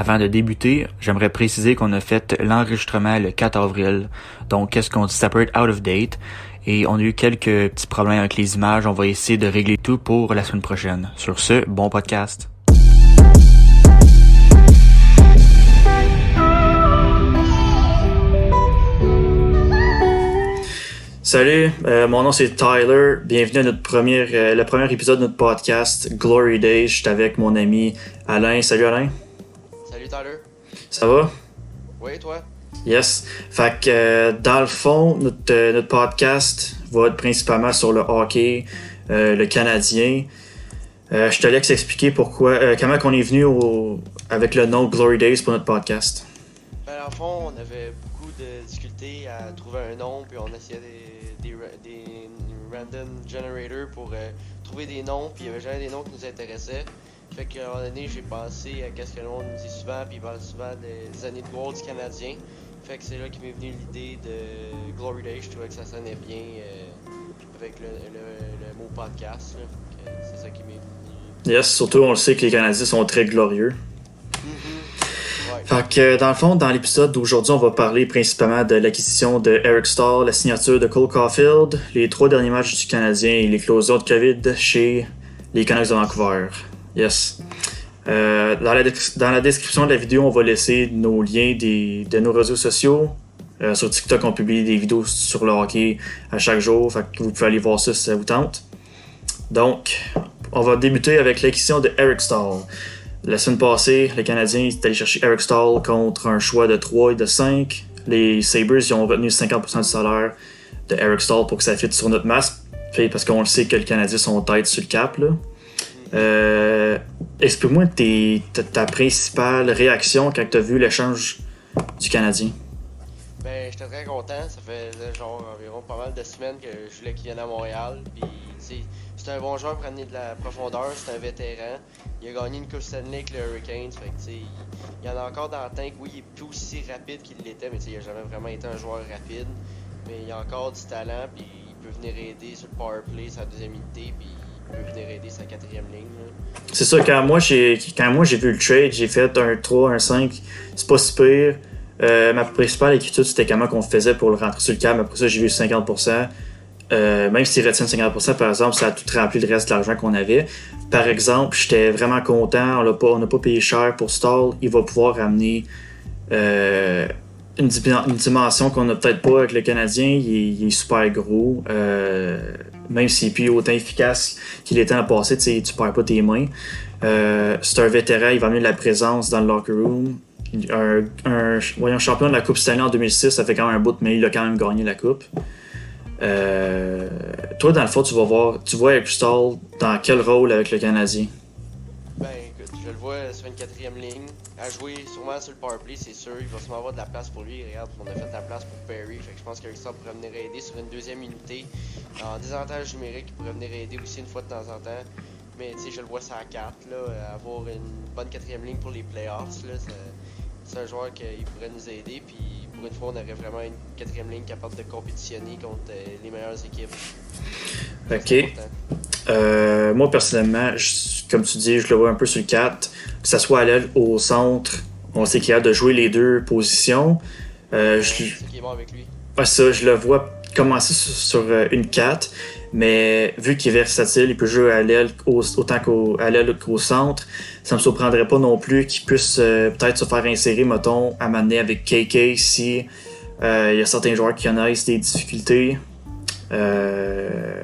Avant de débuter, j'aimerais préciser qu'on a fait l'enregistrement le 4 avril. Donc, qu'est-ce qu'on dit? Ça peut être out of date. Et on a eu quelques petits problèmes avec les images. On va essayer de régler tout pour la semaine prochaine. Sur ce, bon podcast. Salut, euh, mon nom c'est Tyler. Bienvenue à notre premier, euh, le premier épisode de notre podcast Glory Days. Je suis avec mon ami Alain. Salut Alain. Tyler? Ça va? Oui, toi? Yes. Fait que euh, dans le fond, notre, euh, notre podcast va être principalement sur le hockey, euh, le Canadien. Euh, je te laisse expliquer pourquoi, comment on est venu au- avec le nom Glory Days pour notre podcast. Ben, dans le fond, on avait beaucoup de difficultés à trouver un nom, puis on essayait des, des, ra- des random generators pour trouver des noms, puis il y avait jamais des noms qui nous intéressaient. Fait qu'à un moment donné, j'ai pensé à qu'est-ce que le monde nous dit souvent, puis il parle souvent des années de gloire du Canadien. Fait que c'est là qu'est m'est venue l'idée de Glory Day. Je trouvais que ça sonnait bien euh, avec le, le- le mot podcast. C'est ça qui m'est venu. Yes, surtout on le sait que les Canadiens sont très glorieux. Ouais. Fait que dans le fond, dans l'épisode d'aujourd'hui, on va parler principalement de l'acquisition de Eric Stahl, la signature de Cole Caulfield, les trois derniers matchs du Canadien et l'éclosion de COVID chez les Canucks de Vancouver. Yes. Euh, dans, la, description de la vidéo, on va laisser nos liens de nos réseaux sociaux. Euh, sur TikTok, on publie des vidéos sur le hockey à chaque jour. Vous pouvez aller voir ça si ça vous tente. Donc, on va débuter avec l'acquisition de Eric Stahl. La semaine passée, les Canadiens étaient allés chercher Eric Stahl contre un choix de 3 et de 5. Les Sabres ils ont retenu 50% du salaire de Eric Stahl pour que ça fitte sur notre. Puis Parce qu'on le sait que les Canadiens sont tête sur le cap. Là. Euh, Explique-moi tes- ta, principale réaction quand tu as vu l'échange du Canadien? Ben, j'étais très content. Ça fait genre environ pas mal de semaines que je voulais qu'il vienne à Montréal. Puis, c'est un bon joueur pour amener de la profondeur. C'est un vétéran. Il a gagné une Coupe Stanley avec le Hurricanes. Il, y en a encore dans le tank. Oui, il est plus aussi rapide qu'il l'était, mais il a jamais vraiment été un joueur rapide. Mais il a encore du talent. Puis, il peut venir aider sur le power play, sa deuxième unité. Puis, C'est ça, quand moi j'ai moi j'ai vu le trade, j'ai fait un 3, un 5, c'est pas si pire. Euh, ma principale inquiétude, c'était comment qu'on faisait pour le rentrer sur le câble. Après ça, j'ai vu 50%. Euh, même s'il retient 50%, par exemple, ça a tout rempli le reste de l'argent qu'on avait. Par exemple, j'étais vraiment content. On l'a pas, n'a pas payé cher pour Stall. Il va pouvoir amener euh, une, dim- une dimension qu'on n'a peut-être pas avec le Canadien. Il est, super gros. Même s'il est plus autant efficace qu'il était le passé, tu perds pas tes mains. Euh, c'est un vétéran, il va amener de la présence dans le locker room. Un, champion de la Coupe Stanley en 2006, ça fait quand même un bout, mais il a quand même gagné la Coupe. Euh, toi, dans le fond, tu vas voir, tu vois Eric dans quel rôle avec le Canadien? Ben écoute, je le vois sur une quatrième ligne, à jouer sûrement sur le powerplay, c'est sûr. Il va sûrement avoir de la place pour lui. Regarde, on a fait de la place pour Perry. Fait que je pense Stahl pourrait venir aider sur une deuxième unité. En désavantage numérique, il pourrait venir aider aussi une fois de temps en temps. Mais tu sais, je le vois ça à 4, là, avoir une bonne quatrième ligne pour les playoffs. Là, c'est un joueur qui pourrait nous aider. Puis pour une fois, on aurait vraiment une quatrième ligne capable de compétitionner contre euh, les meilleures équipes. Ok. Euh, moi, personnellement, je- comme tu dis, je le vois un peu sur le 4. Que ce soit à l'aile ou au centre, on sait qu'il a de jouer les deux positions. Euh, je, ça est bon avec lui. Ça, je le vois commencer sur, sur, euh, une 4, mais vu qu'il est versatile, il peut jouer à l'aile au- autant qu'au, à l'aile qu'au centre. Ça me surprendrait pas non plus qu'il puisse euh, peut-être se faire insérer, mettons, à m'amener avec KK si euh, il y a certains joueurs qui connaissent des difficultés. Euh,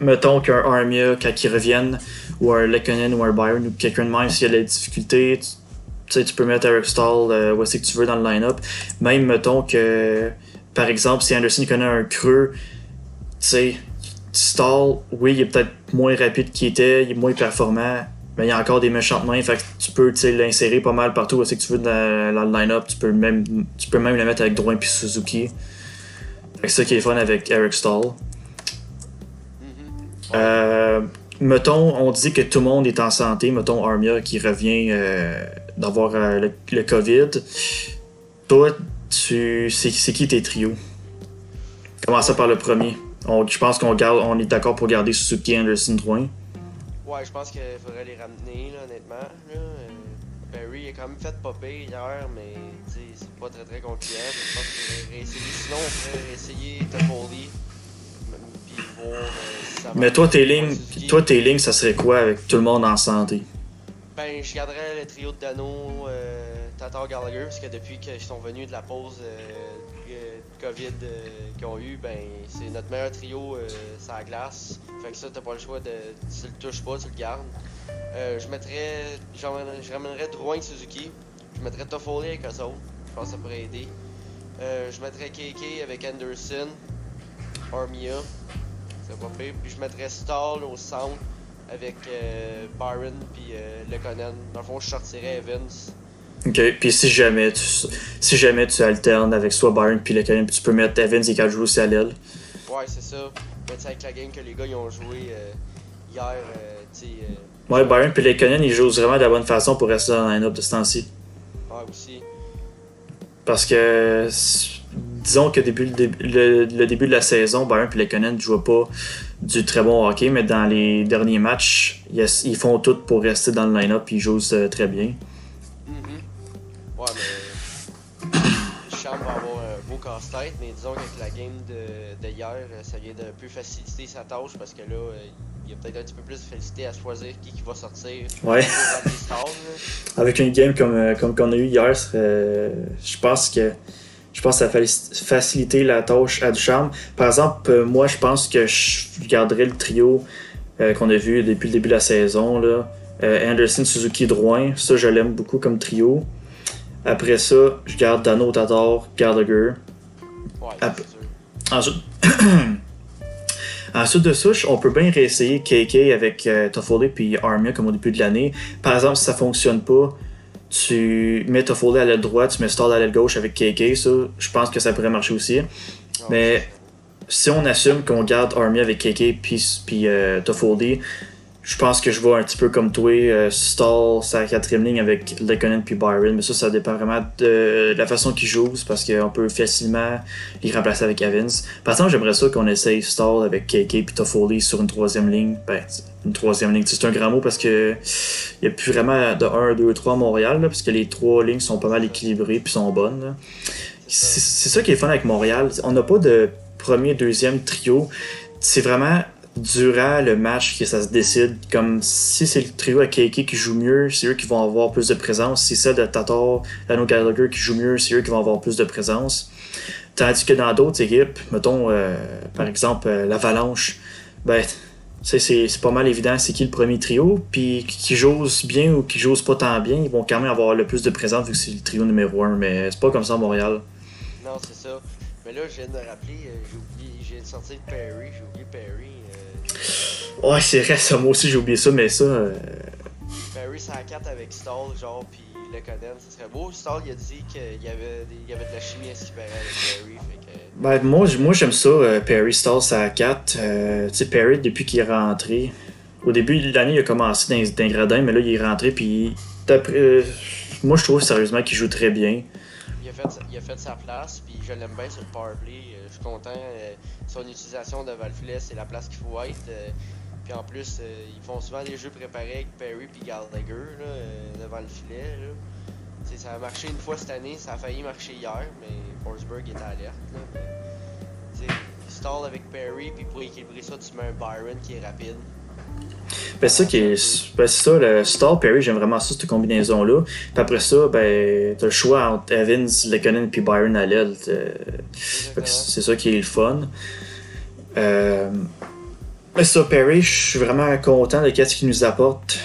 mettons qu'un Armia, quand il revienne, ou un Lekkonen ou un Byron, ou quelqu'un de même, s'il y a des difficultés, tu, sais, tu peux mettre Eric Stahl euh, où est-ce que tu veux dans le line-up. Même, mettons que par exemple, si Anderson connaît un creux, tu sais, Stall, oui, il est peut-être moins rapide qu'il était, il est moins performant, mais il y a encore des méchantes mains, fait que tu peux l'insérer pas mal partout où que tu veux dans, dans le line-up. Tu peux même tu peux même le mettre avec Drouin puis Suzuki. Fait que c'est ça qui est fun avec Eric Stall. Mhm. Euh, mettons, on dit que tout le monde est en santé. Mettons Armia qui revient euh, d'avoir euh, le, le COVID. Toi, tu c'est, c'est qui tes trios? Commençons par le premier. On- je pense qu'on garde, on est d'accord pour garder Suzuki, Anderson, Drouin. Ouais, je pense qu'il faudrait les ramener, là, honnêtement. Là. Euh, Perry a quand même fait popper hier, mais c'est pas très très concluant. Je pense qu'il réessayer. Sinon, on pourrait essayer Toffoli. Puis voir euh, si ça Mais toi, tes lignes, toi, tes lignes, ça serait quoi avec tout le monde en santé? Ben, je garderais le trio de Dano, euh, Tatar Gallagher, parce que depuis qu'ils sont venus de la pause euh, COVID euh, qu'ils ont eu, ben, c'est notre meilleur trio euh, sur la glace. Fait que ça, t'as pas le choix de. Si tu le touches pas, tu le gardes. Euh, je mettrais. Je ramènerais, Drouin Suzuki. Je mettrais Toffoli avec eux autres. Je pense que ça pourrait aider. Euh, je mettrais KK avec Anderson, Armia. C'est pas pire. Puis je mettrais Stall au centre avec euh, Byron puis euh, Lekonen. Dans le fond, je sortirais Evans. OK. Puis si jamais tu, si jamais tu alternes avec soit Byron puis le Canyon, puis tu peux mettre Evans et 4 joueurs aussi à l'aile. Ouais, c'est ça. Mais avec la game que les gars ils ont joué euh, hier, euh, tu euh, Ouais, Byron puis le Canyon, ils jouent vraiment de la bonne façon pour rester dans le line-up de ce temps-ci. ouais, aussi. Parce que, disons que début, le, début- le, le début de la saison, Byron et Lekonen ne jouaient pas du très bon hockey, mais dans les derniers matchs, ils, ils font tout pour rester dans le line-up et ils jouent euh, très bien. Ouais, mais. Va avoir un beau casse-tête, mais disons qu'avec la game de, de hier, euh, ça vient d'un peu faciliter sa tâche parce que là, euh, il y a peut-être un petit peu plus de facilité à choisir qui, qui va sortir Ouais. stars. Avec une game comme, euh, comme qu'on a eu hier, je pense que je pense que ça a faci- facilité la tâche à Ducharme. Par exemple, moi, je pense que je garderais le trio euh, qu'on a vu depuis le début de la saison. Là. Euh, Anderson, Suzuki, Drouin. Ça, je l'aime beaucoup comme trio. Après ça, je garde Dano, Tatar, Gallagher. Ouais, Ah. Ensuite, Ensuite de ça, on peut bien réessayer KK avec euh, Toffoli puis Armia comme au début de l'année. Par exemple, si ça fonctionne pas, tu mets Toffoli à l'aile droite, tu mets Stall à l'aile gauche avec KK. Ça, je pense que ça pourrait marcher aussi. Ouais, mais-. Si on assume qu'on garde Armia avec KK puis, puis euh, Toffoli, je pense que je vois un petit peu comme toi, euh, Stall sa quatrième ligne avec Lekonen puis Byron. Mais ça, ça dépend vraiment de la façon qu'ils jouent. parce qu'on peut facilement les remplacer avec Evans. Par exemple, j'aimerais ça qu'on essaye Stall avec KK puis Toffoli sur une troisième ligne. Ben, une troisième ligne, c'est un grand mot parce que il n'y a plus vraiment de 1, 2, 3 à Montréal, là, parce que les trois lignes sont pas mal équilibrées puis sont bonnes. c'est ça qui est fun avec Montréal. On n'a pas de premier, deuxième trio. C'est vraiment durant le match que ça se décide. Comme si c'est le trio à KK qui joue mieux, c'est eux qui vont avoir plus de présence. Si c'est de Tatar, Lano Gallagher qui joue mieux, c'est eux qui vont avoir plus de présence. Tandis que dans d'autres équipes, mettons euh, par exemple euh, l'Avalanche, ben c'est pas mal évident c'est qui le premier trio, puis qui j'ose bien ou qui j'ose pas tant bien, ils vont quand même avoir le plus de présence vu que c'est le trio numéro 1, mais c'est pas comme ça à Montréal. Non, c'est ça. Mais là, je viens de rappeler, euh, j'ai oublié, j'ai de sortir Perry, j'ai oublié Perry. Ouais, c'est vrai, ça, moi aussi j'ai oublié ça, mais ça. euh, Perry, c'est à 4 avec Stall, genre, puis Lekonen, ça serait beau. Stall, il a dit qu'il y avait, il y avait de la chimie à ce paraît avec Perry, fait que. Ben, moi, moi j'aime ça, euh, Perry Stall, à 4. Euh, tu sais, Perry, depuis qu'il est rentré, au début de l'année, il a commencé dans, dans les gradins, mais là, il est rentré, puis. euh, moi, je trouve sérieusement qu'il joue très bien. Il a fait, sa- il a fait sa place, puis je l'aime bien sur le powerplay. Je suis content. euh, son utilisation devant le filet, c'est la place qu'il faut être. euh, puis en plus, euh, ils font souvent des jeux préparés avec Perry puis Gallagher là, devant le filet. Ça a marché une fois cette année, ça a failli marcher hier, mais Forsberg était alerte. Là, stall avec Perry, puis pour équilibrer ça, tu mets un Byron qui est rapide. Ben, c'est ça qui est. Ben, ça, le Stall, Perry, j'aime vraiment ça, cette combinaison-là. Puis après ça, ben, t'as le choix entre Evans, Lekonen, puis Byron l'aile. euh, c'est ça qui est le fun. Euh, ça, Perry, je suis vraiment content de ce qu'il nous apporte.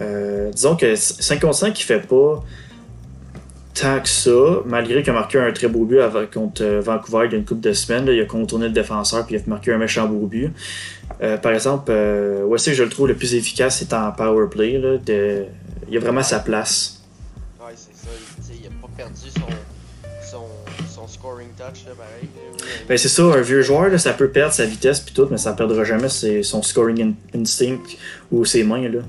Euh, disons que 5 contre 5, il fait pas tant que ça, malgré qu'il a marqué un très beau but contre euh, Vancouver il y a une couple de semaines. là, il a contourné le défenseur puis il a marqué un méchant beau but. Euh, par exemple, euh, où est-ce que je le trouve le plus efficace, c'est en power play. Là, de- il a vraiment sa place. Ouais, c'est ça. Il, il a pas perdu son, son, son scoring touch, là, pareil. Ben, c'est ça, un vieux joueur, là, ça peut perdre sa vitesse puis tout, mais ça ne perdra jamais ses- son scoring in- instinct ou ses mains. Là.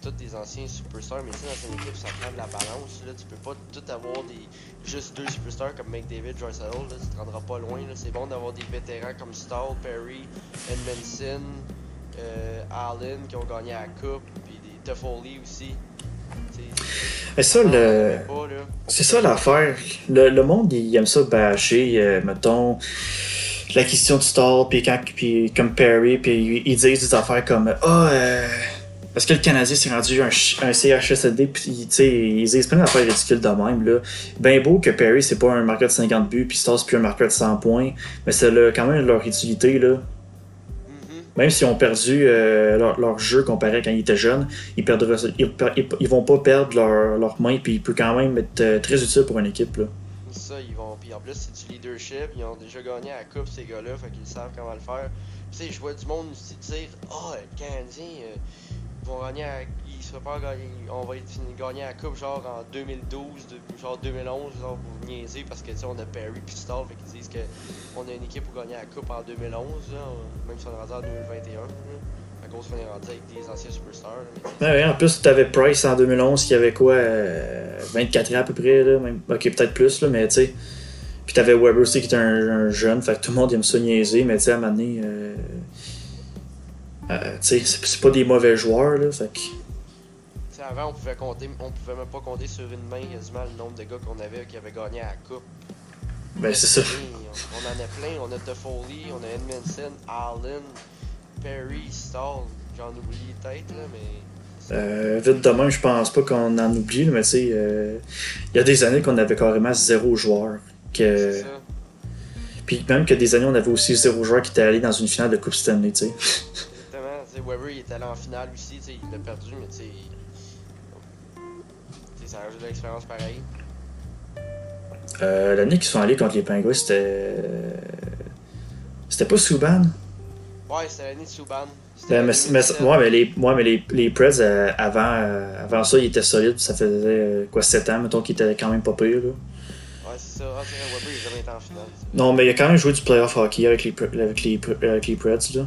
Tous des anciens superstars, mais tu sais, dans une équipe, ça prend de la balance. Là, tu peux pas tout avoir des juste deux superstars comme McDavid, Joyce Hall, là, tu te rendras pas loin. là. C'est bon d'avoir des vétérans comme Stall, Perry, Edmondson, euh, Allen qui ont gagné la Coupe, puis des Toffoli aussi. Mais ça, le... c'est ça l'affaire. Le, le, monde, il aime ça bâcher, euh, mettons, la question du stall, puis quand, puis comme Perry, puis ils disent des affaires comme Ah, oh, parce que le Canadien s'est rendu un, un CHSLD, puis ils disent plein d'affaires ridicules de même. Là. Ben beau que Perry, c'est pas un marqueur de 50 buts, puis Stars, plus un marqueur de 100 points, mais c'est quand même leur utilité. là même s'ils ont perdu euh, leur, jeu comparé à quand ils étaient jeunes, ils, ils, vont pas perdre leur, leur main, puis il peut quand même être euh, très utile pour une équipe. Là. Ça, ils vont. Puis en plus, c'est du leadership. Ils ont déjà gagné à la Coupe, ces gars-là, fait qu'ils savent comment le faire. Tu sais, je vois du monde aussi dire Ah, oh, le Canadien, euh, ils vont gagner à on va gagner la coupe genre en 2012, genre 2011, genre pour niaiser parce que on a Perry puis Stall, fait qu'ils disent qu'on a une équipe pour gagner la coupe en 2011, même si on est rendu en 2021. À cause qu'on est avec des anciens superstars. en plus, tu avais Price en 2011 qui avait quoi 24 euh, ans à peu près, là, même. ok, peut-être plus, là, mais tu sais. Puis t'avais Weber aussi qui était un, jeune, fait que tout le monde aime ça niaiser, mais tu sais, à un moment donné, euh, euh, tu sais, c'est pas des mauvais joueurs, là, fait que avant, on pouvait compter, on pouvait même pas compter sur une main quasiment le nombre de gars qu'on avait qui avaient gagné à la coupe. Ben, c'est ça. On, en a plein. On a Toffoli, on a Edmondson, Allen, Perry, Stall. J'en oublie peut-être, là, mais. Euh, vite demain, je pense pas qu'on en oublie, mais tu sais, euh, il y a des années qu'on avait carrément zéro joueur. Que... C'est ça. Puis même que des années, on avait aussi zéro joueur qui était allé dans une finale de Coupe Stanley, tu sais. Exactement. Weber, il était allé en finale aussi, il a perdu, mais tu sais, ça rajoute de l'expérience pareil. Euh, L'année qu'ils sont allés contre les Pingouins, c'était. C'était pas Subban? Ouais, c'était l'année de Subban. Mais, mais, ouais, mais les, ouais, mais les, les Preds, euh, avant, euh, avant ça, ils étaient solides. Ça faisait euh, quoi, 7 ans, mettons, qu'ils étaient quand même pas pire. Là. Ouais, c'est ça. Ah, Weber, il a jamais été en finale. Non, mais il a quand même joué du playoff hockey avec les, avec les, avec les Preds. Là.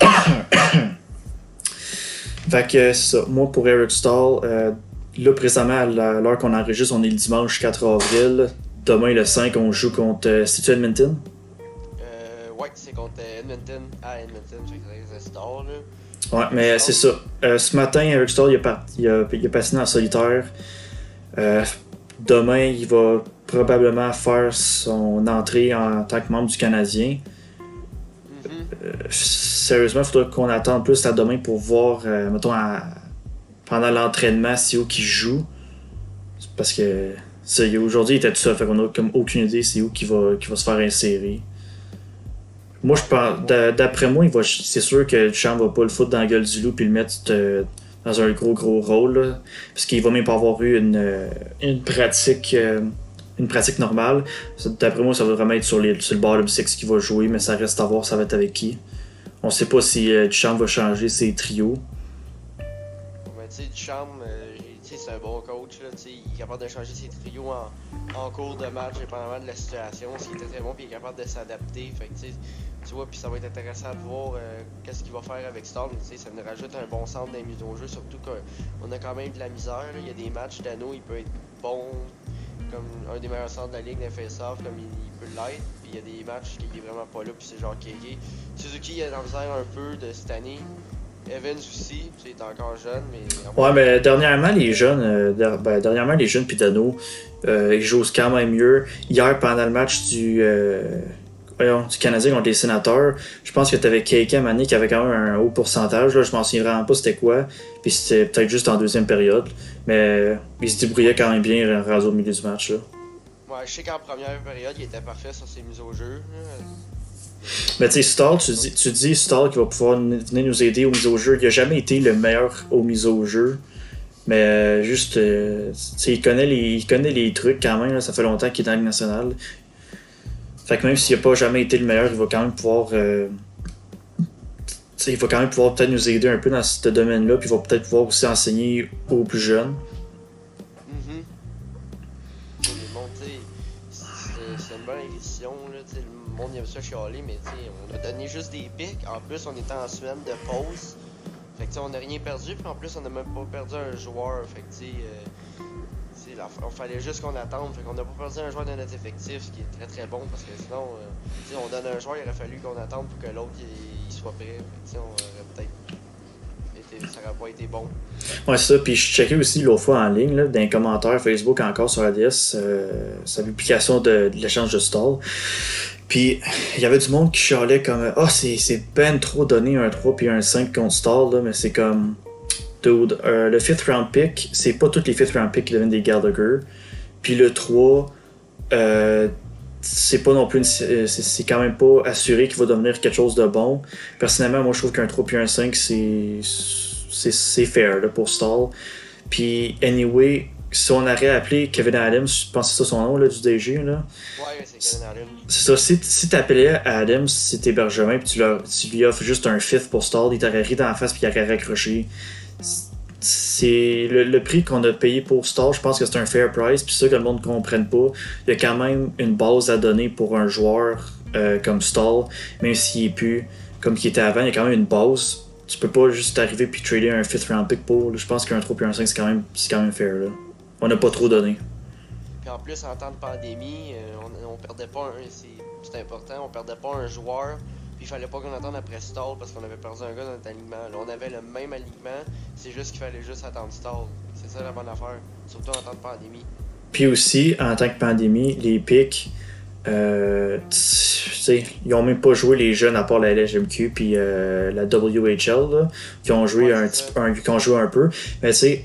Fait que c'est ça. Moi, pour Eric Stahl, Là, présentement, à l'heure qu'on enregistre, on est le dimanche 4 avril. Demain, le 5, on joue contre. Euh, c'est-tu Edmonton euh, Ouais, c'est contre euh, Edmonton. À Edmonton, c'est Star, là. Ouais, mais c'est ça. Euh, ce matin, Eric Starr, il a, il a, il a passé en solitaire. demain, il va probablement faire son entrée en tant que membre du Canadien. Sérieusement, il faudrait qu'on attende plus à demain pour voir, mettons, à, pendant l'entraînement, c'est où qui joue. Parce que aujourd'hui, il était tout seul, fait qu'on a comme aucune idée c'est où qui va, qui va se faire insérer. Moi, je pense, d'après moi, c'est sûr que Duchamp va pas le foutre dans la gueule du loup puis le mettre euh, dans un gros gros rôle. parce qu'il va même pas avoir eu une, euh, une pratique euh, une pratique normale. D'après moi, ça va vraiment être sur, les, sur le bottom six qui va jouer, mais ça reste à voir ça va être avec qui. On sait pas si Duchamp va changer ses trios sais, euh, c'est un bon coach. Il est capable de changer ses trios en, en cours de match, dépendamment de la situation. S'il était très bon, puis il est capable de s'adapter. Tu vois, puis ça va être intéressant de voir euh, qu'est-ce qu'il va faire avec Storm. Ça nous rajoute un bon centre mises au jeu, surtout qu'on a quand même de la misère. Il y a des matchs d'anneau, il peut être bon, comme un des meilleurs centres de la ligue d'un comme il, peut l'être. Puis il y a des matchs qui est vraiment pas là, puis c'est genre Kéké. Suzuki, il a misère un peu de cette année. Evans aussi, c'est encore jeune, mais. Ouais, mais dernièrement, les jeunes, euh, ben, dernièrement, les jeunes Pidano, euh, ils jouent quand même mieux. Hier, pendant le match du, euh, du Canadien contre les sénateurs, je pense que tu avais KK Mané qui avait quand même un haut pourcentage. Là, je m'en souviens vraiment pas c'était quoi. Puis c'était peut-être juste en deuxième période. Mais il se débrouillait quand même bien rasé au milieu du match. Là. Ouais, je sais qu'en première période, il était parfait sur ses mises au jeu. Mais tu sais, Stall, tu dis, tu dis Stall qui va pouvoir venir nous aider aux mises au jeu. Il n'a jamais été le meilleur aux mises au jeu. Mais euh, juste, euh, il, connaît les, il connaît les trucs quand même. ça fait longtemps qu'il est dans la nationale. Fait que même s'il n'a pas jamais été le meilleur, il va quand même pouvoir. Euh, il va quand même pouvoir peut-être nous aider un peu dans ce domaine-là. Puis il va peut-être pouvoir aussi enseigner aux plus jeunes. Mm-hmm. C'est une bonne édition. Là, monde aime ça chialer, mais on a donné juste des pics. En plus, on était en semaine de pause. Fait que on n'a rien perdu, puis en plus, on n'a même pas perdu un joueur. Fait que on fallait juste qu'on attende. Fait qu'on n'a pas perdu un joueur de notre effectif, ce qui est très très bon parce que sinon, euh, on donne un joueur, il aurait fallu qu'on attende pour que l'autre il, soit prêt. Fait on aurait peut-être ça n'aurait pas été bon. Ouais, ça. Puis je checkais aussi l'autre fois en ligne, dans les commentaires Facebook encore sur ADS, euh, sa publication de, de l'échange de stall. Puis il y avait du monde qui chialait comme Ah, oh, c'est ben trop donné un 3 puis un 5 contre stall, là, mais c'est comme Dude, euh, le fifth round pick, c'est pas tous les fifth round picks qui deviennent des Gallagher. Puis le 3, euh, c'est pas non plus euh, c'est quand même pas assuré qu'il va devenir quelque chose de bon. Personnellement, moi je trouve qu'un 3 puis un 5 c'est c'est fair là, pour Stall. Puis anyway, si on aurait appelé Kevin Adams, je pense que c'est ça son nom là, du DG là. Ouais, c'est Kevin Adams. C'est ça, si, si t'appelais Adams, t'es Bergevin, puis tu, leur, tu lui offres juste un fifth pour Stall, il t'aurait ri dans la face puis il aurait raccroché c'est le, prix qu'on a payé pour Star, je pense que c'est un fair price, puis ça que le monde ne comprenne pas. Il y a quand même une base à donner pour un joueur euh, comme Stall, même s'il est plus comme il était avant, il y a quand même une base. Tu peux pas juste arriver puis trader un 5th round pick pour. je pense qu'un 3 puis un 5 c'est quand même quand même fair là. On n'a pas trop donné. Puis en plus en temps de pandémie, euh, on, on, perdait pas c'est important, on perdait pas un joueur puis il fallait pas qu'on attende après Stall parce qu'on avait perdu un gars dans notre alignement. Là, on avait le même alignement, c'est juste qu'il fallait juste attendre Stall. C'est ça la bonne affaire, surtout en temps de pandémie. Puis aussi, en tant que pandémie, les pics, euh, ils ont même pas joué les jeunes à part la LGMQ puis euh, la WHL, là, qui ont joué un, un, qui ont joué un peu. Mais tu sais,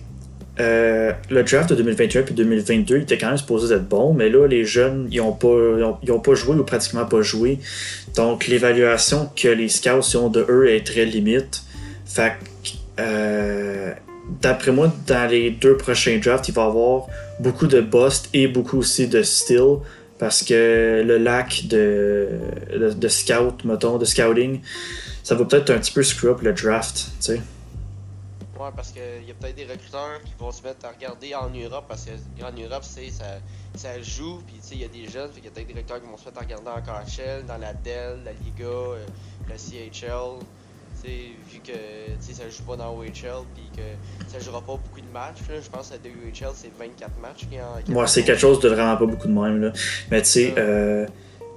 euh, le draft de 2021 puis 2022 il était quand même supposé être bon, mais là, les jeunes, ils ont pas, ils pas joué ou pratiquement pas joué. Donc, l'évaluation que les scouts ont de eux est très limite. Fait euh, d'après moi, dans les deux prochains drafts, il va y avoir beaucoup de bust et beaucoup aussi de steal parce que le lac de, de, de scout, mettons, de scouting, ça va peut-être un petit peu screw up le draft, tu sais. Ouais, parce qu'il y a peut-être des recruteurs qui vont se mettre à regarder en Europe, parce qu'en Europe, ça, ça joue, puis il y a des jeunes, fait qu'il y a peut-être des recruteurs qui vont se mettre à regarder en KHL, dans la Dell, la Liga, euh, la CHL. vu que ça joue pas dans OHL puis que ça jouera pas beaucoup de matchs. je pense que la WHL c'est 24 matchs qui en, Ouais, c'est quelque chose de vraiment pas beaucoup de même. Là. Mais tu sais, euh,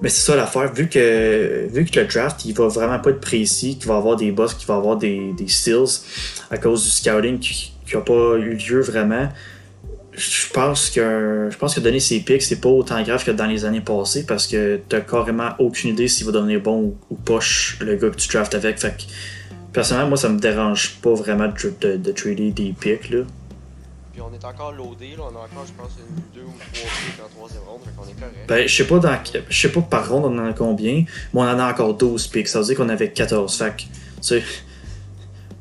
mais c'est ça l'affaire, vu que, vu que le draft, il va vraiment pas être précis, qu'il va avoir des boss, qu'il va avoir des, des steals à cause du scouting qui n'a pas eu lieu vraiment. Je pense que je pense que donner ses picks, c'est pas autant grave que dans les années passées parce que t'as carrément aucune idée s'il va devenir bon ou, poche le gars que tu drafts avec. Fait que, personnellement, moi ça me dérange pas vraiment de, de trader des picks là on est encore loadé, là. On a encore, je pense, une, deux ou trois pics en troisième ronde, fait qu'on est correct. Ben, je sais pas dans, je sais pas par ronde on en a combien, mais on en a encore 12 pics. Ça veut dire qu'on avait 14. Fait que, tu sais,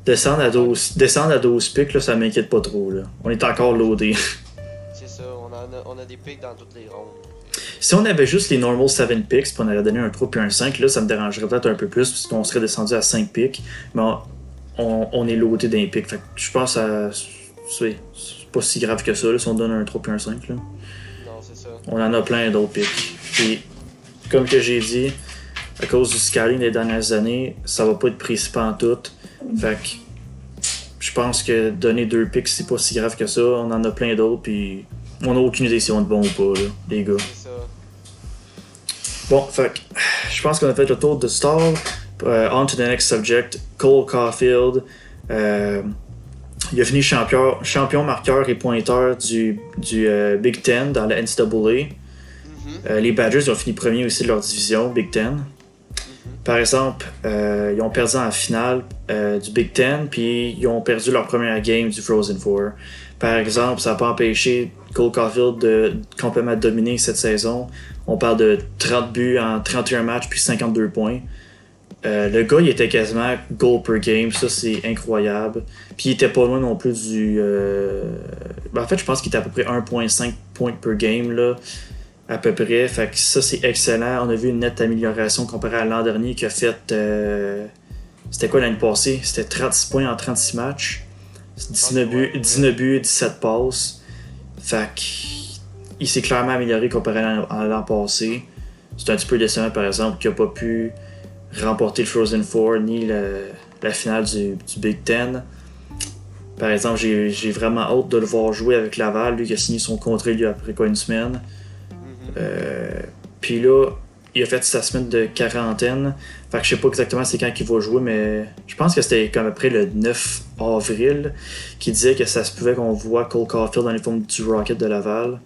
descendre à 12, descendre à 12 pics, là, ça m'inquiète pas trop, là. On est encore loadé. C'est ça, on a, on a des pics dans toutes les rondes. Si on avait juste les normal 7 picks, puis on avait donné un 3 puis un 5, là, ça me dérangerait peut-être un peu plus, puisqu'on serait descendu à 5 picks. Mais on, on, est loadé d'un pic. Fait que je pense à. C'est pas si grave que ça, là, si on donne un 3 puis un 5. Là. Non, c'est ça. On en a plein d'autres pics. Puis, comme que j'ai dit, à cause du scaling des dernières années, ça va pas être précis en tout. Fait que je pense que donner deux pics, c'est pas si grave que ça. On en a plein d'autres, puis on a aucune idée si on est bon ou pas, là, les gars. Ça. Bon, fait que je pense qu'on a fait le tour de Star. Euh, on to the next subject, Cole Caulfield. Euh, il a fini champion, champion marqueur et pointeur du, du euh, Big Ten dans la NCAA. Mm-hmm. Euh, les Badgers ont fini premier aussi de leur division, Big Ten. Mm-hmm. Par exemple, euh, ils ont perdu en finale du Big Ten, puis ils ont perdu leur première game du Frozen Four. Par exemple, ça n'a pas empêché Cole Caulfield de complètement dominer cette saison. On parle de 30 buts en 31 matchs, puis 52 points. Euh, le gars, il était quasiment goal per game. Ça, c'est incroyable. Puis il était pas loin non plus du. Euh, ben, en fait, je pense qu'il était à peu près 1,5 points per game, là. À peu près. Fait que ça, c'est excellent. On a vu une nette amélioration comparée à l'an dernier qui a fait. Euh, c'était quoi l'année passée? C'était 36 points en 36 matchs. 19 buts, 19 buts 17 passes. Fait il s'est clairement amélioré comparé à l'an passé. C'est un petit peu décevant, par exemple, qu'il n'a pas pu remporter le Frozen Four ni la, finale du, Big Ten. Par exemple, j'ai vraiment hâte de le voir jouer avec Laval, lui qui a signé son contrat lui après quoi une semaine. Mhm. Euh, Puis là, il a fait sa semaine de quarantaine. Fait que je sais pas exactement c'est quand qu'il va jouer, mais je pense que c'était comme après le 9 avril qui disait que ça se pouvait qu'on voit Cole Caulfield dans les formes du Rocket de Laval.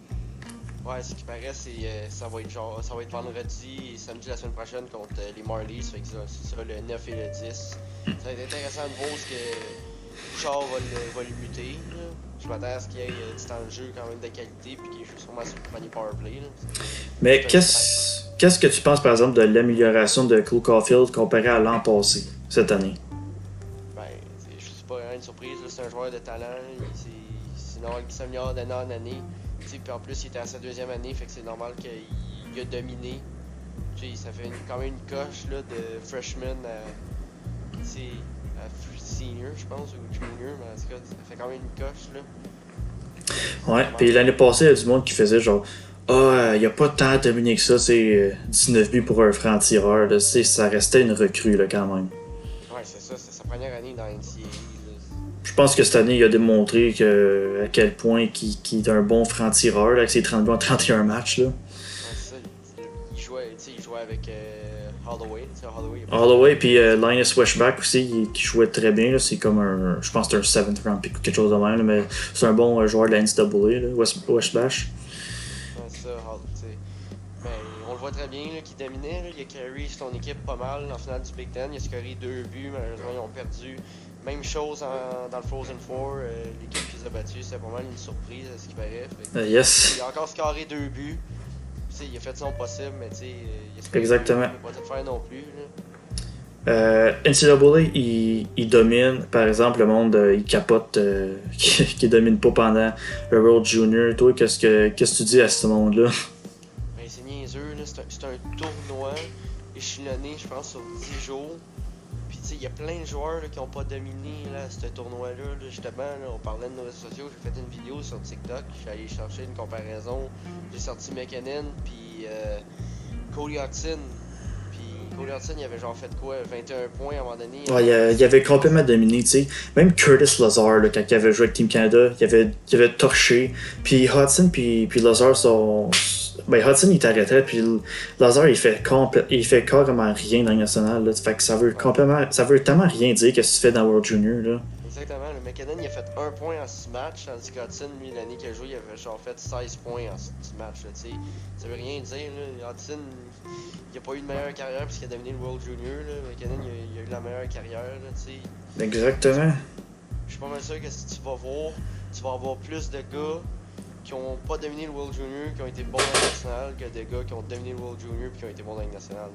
Ouais, ce qui paraît, c'est euh, ça va être genre ça va être vendredi et samedi la semaine prochaine contre euh, les Marlies. Fait que ça, c'est ça le 9 et le 10. Ça va être intéressant de voir ce que Bouchard va le, va le muter. là. Je m'attends à ce qu'il y ait euh, du temps de jeu quand même de qualité puis qu'il joue sûrement sur le premier powerplay. là. Mais qu'est-ce qu'est-ce que tu penses par exemple de l'amélioration de Cole Caulfield comparé à l'an passé, cette année? Ben, c'est- je suis pas une surprise, c'est un joueur de talent, il- normal qu'il s'améliore d'année en année. Puis en plus, il était à sa deuxième année, fait que c'est normal qu'il il a dominé. Ça fait une- quand même une coche là, de freshman à, senior, je pense, ou junior, mais en tout cas, ça fait quand même une coche. Là. Ouais, puis l'année passée, il y a du monde qui faisait genre Ah, il n'y a pas tant terminé que ça, c'est euh, 19 buts pour un là. Tu sais, Ça restait une recrue là, quand même. Ouais, c'est ça, c'est sa première année dans NCAA. Je pense que cette année, il a démontré que, à quel point qu'il qu'il est un bon franc-tireur avec ses 30 buts en 31 matchs. Là. Ça, il, jouait, il avec euh, Holloway. Holloway, puis euh, Linus Westback aussi, qui jouait très bien. C'est comme un. Je pense un 7th round pick ou quelque chose de même, là, mais c'est un bon euh, joueur de la NCAA, c'est ça. Ben, on le voit très bien, qu'il dominait, là. Il a carry son équipe pas mal en finale du Big Ten. Il a scoré deux buts, malheureusement, ils ont perdu. Même chose en- dans le Frozen Four. euh, L'équipe qui les a battus, c'était pas mal une surprise, à ce qui paraît. Fait Euh, yes. Il a encore scoré deux buts. Tu sais, il a fait son possible, mais tu sais, euh, il a Exactement. Il va pas tout faire non plus, là. Euh, NCAA, il, il domine. Par exemple, le monde, euh, il capote, euh, qui, qui domine pas pendant le World Junior. Toi, qu'est-ce que qu'est-ce que tu dis à ce monde-là? Ben, c'est niaiseux. C'est un, un tournoi échelonné, je pense, sur 10 jours. Il y a plein de joueurs qui n'ont pas dominé là, ce tournoi-là. là. Justement, on parlait de nos réseaux sociaux. J'ai fait une vidéo sur TikTok. Je suis allé chercher une comparaison. J'ai sorti McKinnon, puis euh, Cody Hudson. Puis, Cody Hudson, il avait genre fait quoi 21 points à un moment donné. Ouais, il, a- il avait complètement dominé, tu sais. Même Curtis Lazar, quand il avait joué avec Team Canada, il avait, il avait torché. Puis Hudson puis, puis Lazar sont. Ben, Hudson il retraite, puis Lazar il fait, il fait carrément rien dans le national. Là. Fait que ça veut, complètement, ça veut tellement rien dire qu'est-ce que tu fais dans World Junior. Là. Exactement, le McKinnon il a fait 1 point en 6 matchs, tandis que Hudson, lui, l'année qu'il a joué, il avait genre fait 16 points en 6 matchs. Là, tu sais. ça veut rien dire. Là. Hudson, il a pas eu de meilleure carrière parce qu'il a dominé le World Junior. Là. McKinnon, il a, il a eu la meilleure carrière. Là, tu sais. Exactement. Je suis pas mal sûr que si tu vas voir, tu vas avoir plus de gars qui ont pas dominé le World Junior, qui ont été bons dans le national, que de gars qui ont dominé le World Junior puis qui ont été bons dans le national.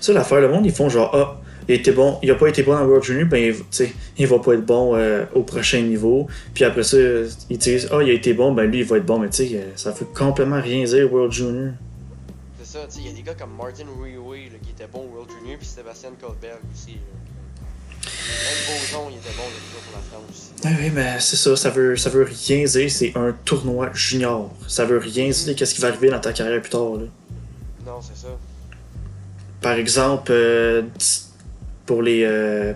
Ça, l'affaire, le monde, ils font genre, ah, il été bon, il a pas été bon dans World Junior, ben, il- tu sais, il va pas être bon euh, au prochain niveau. Puis après ça, ils disent, ah, il a été bon, ben lui, il va être bon, mais tu sais, euh, ça fait complètement rien dire, World Junior. C'est ça, tu sais, il y a des gars comme Martin Ruiway là, qui était bon au World Junior, puis Sébastien Kohlberg aussi. là. Même Boson, il était bon pour la France. Ah oui, mais c'est ça, ça veut, ça veut rien dire, c'est un tournoi junior. Ça veut rien dire qu'est-ce qui va arriver dans ta carrière plus tard. Là. Non, c'est ça. Par exemple, euh, pour les euh,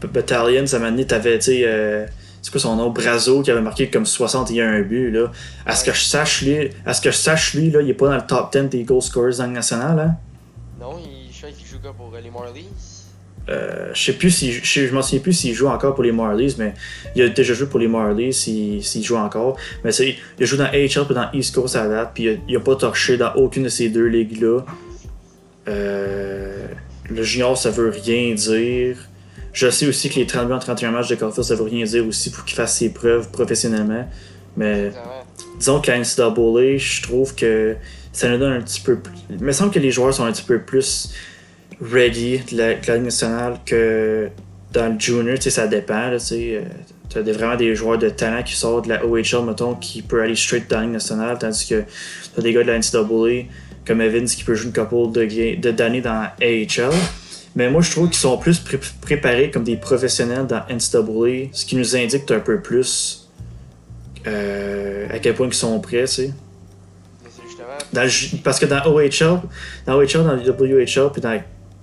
Battalions, à un moment donné, t'avais, tu sais, euh, c'est quoi son nom, Brazo, qui avait marqué comme 61 buts, là. À ce que je sache, lui, à ce que je sache, lui, là, il est pas dans le top 10 des goal scorers dans le national, hein? Non, il, je sais qu'il joue quoi pour euh, les Marlies? Euh, je sais plus si je, m'en souviens plus s'il joue encore pour les Marlies, mais il a déjà joué pour les Marlies s'il joue encore. Mais c'est, il a joué dans AHL puis dans East Coast à date, puis il a, il a pas torché dans aucune de ces deux ligues-là. Euh, le junior, ça veut rien dire. Je sais aussi que les 30 buts en 31 matchs de Caulfield, ça veut rien dire aussi pour qu'il fasse ses preuves professionnellement. Mais disons que la NCAA, je trouve que ça nous donne un petit peu plus. Il me semble que les joueurs sont un petit peu plus ready de la, de la Ligue nationale que dans le junior, tu sais, ça dépend. là, Tu sais, euh, des- vraiment des joueurs de talent qui sortent de la OHL, mettons, qui peut aller straight dans la Ligue nationale, tandis que t'as des gars de la NCAA comme Evans qui peut jouer une couple de d'années dans AHL. Mais moi, je trouve qu'ils sont plus pré- préparés comme des professionnels dans NCAA, ce qui nous indique un peu plus euh, à quel point ils sont prêts, tu sais. Dans le parce que dans OHL, dans OHL, dans le WHL, puis dans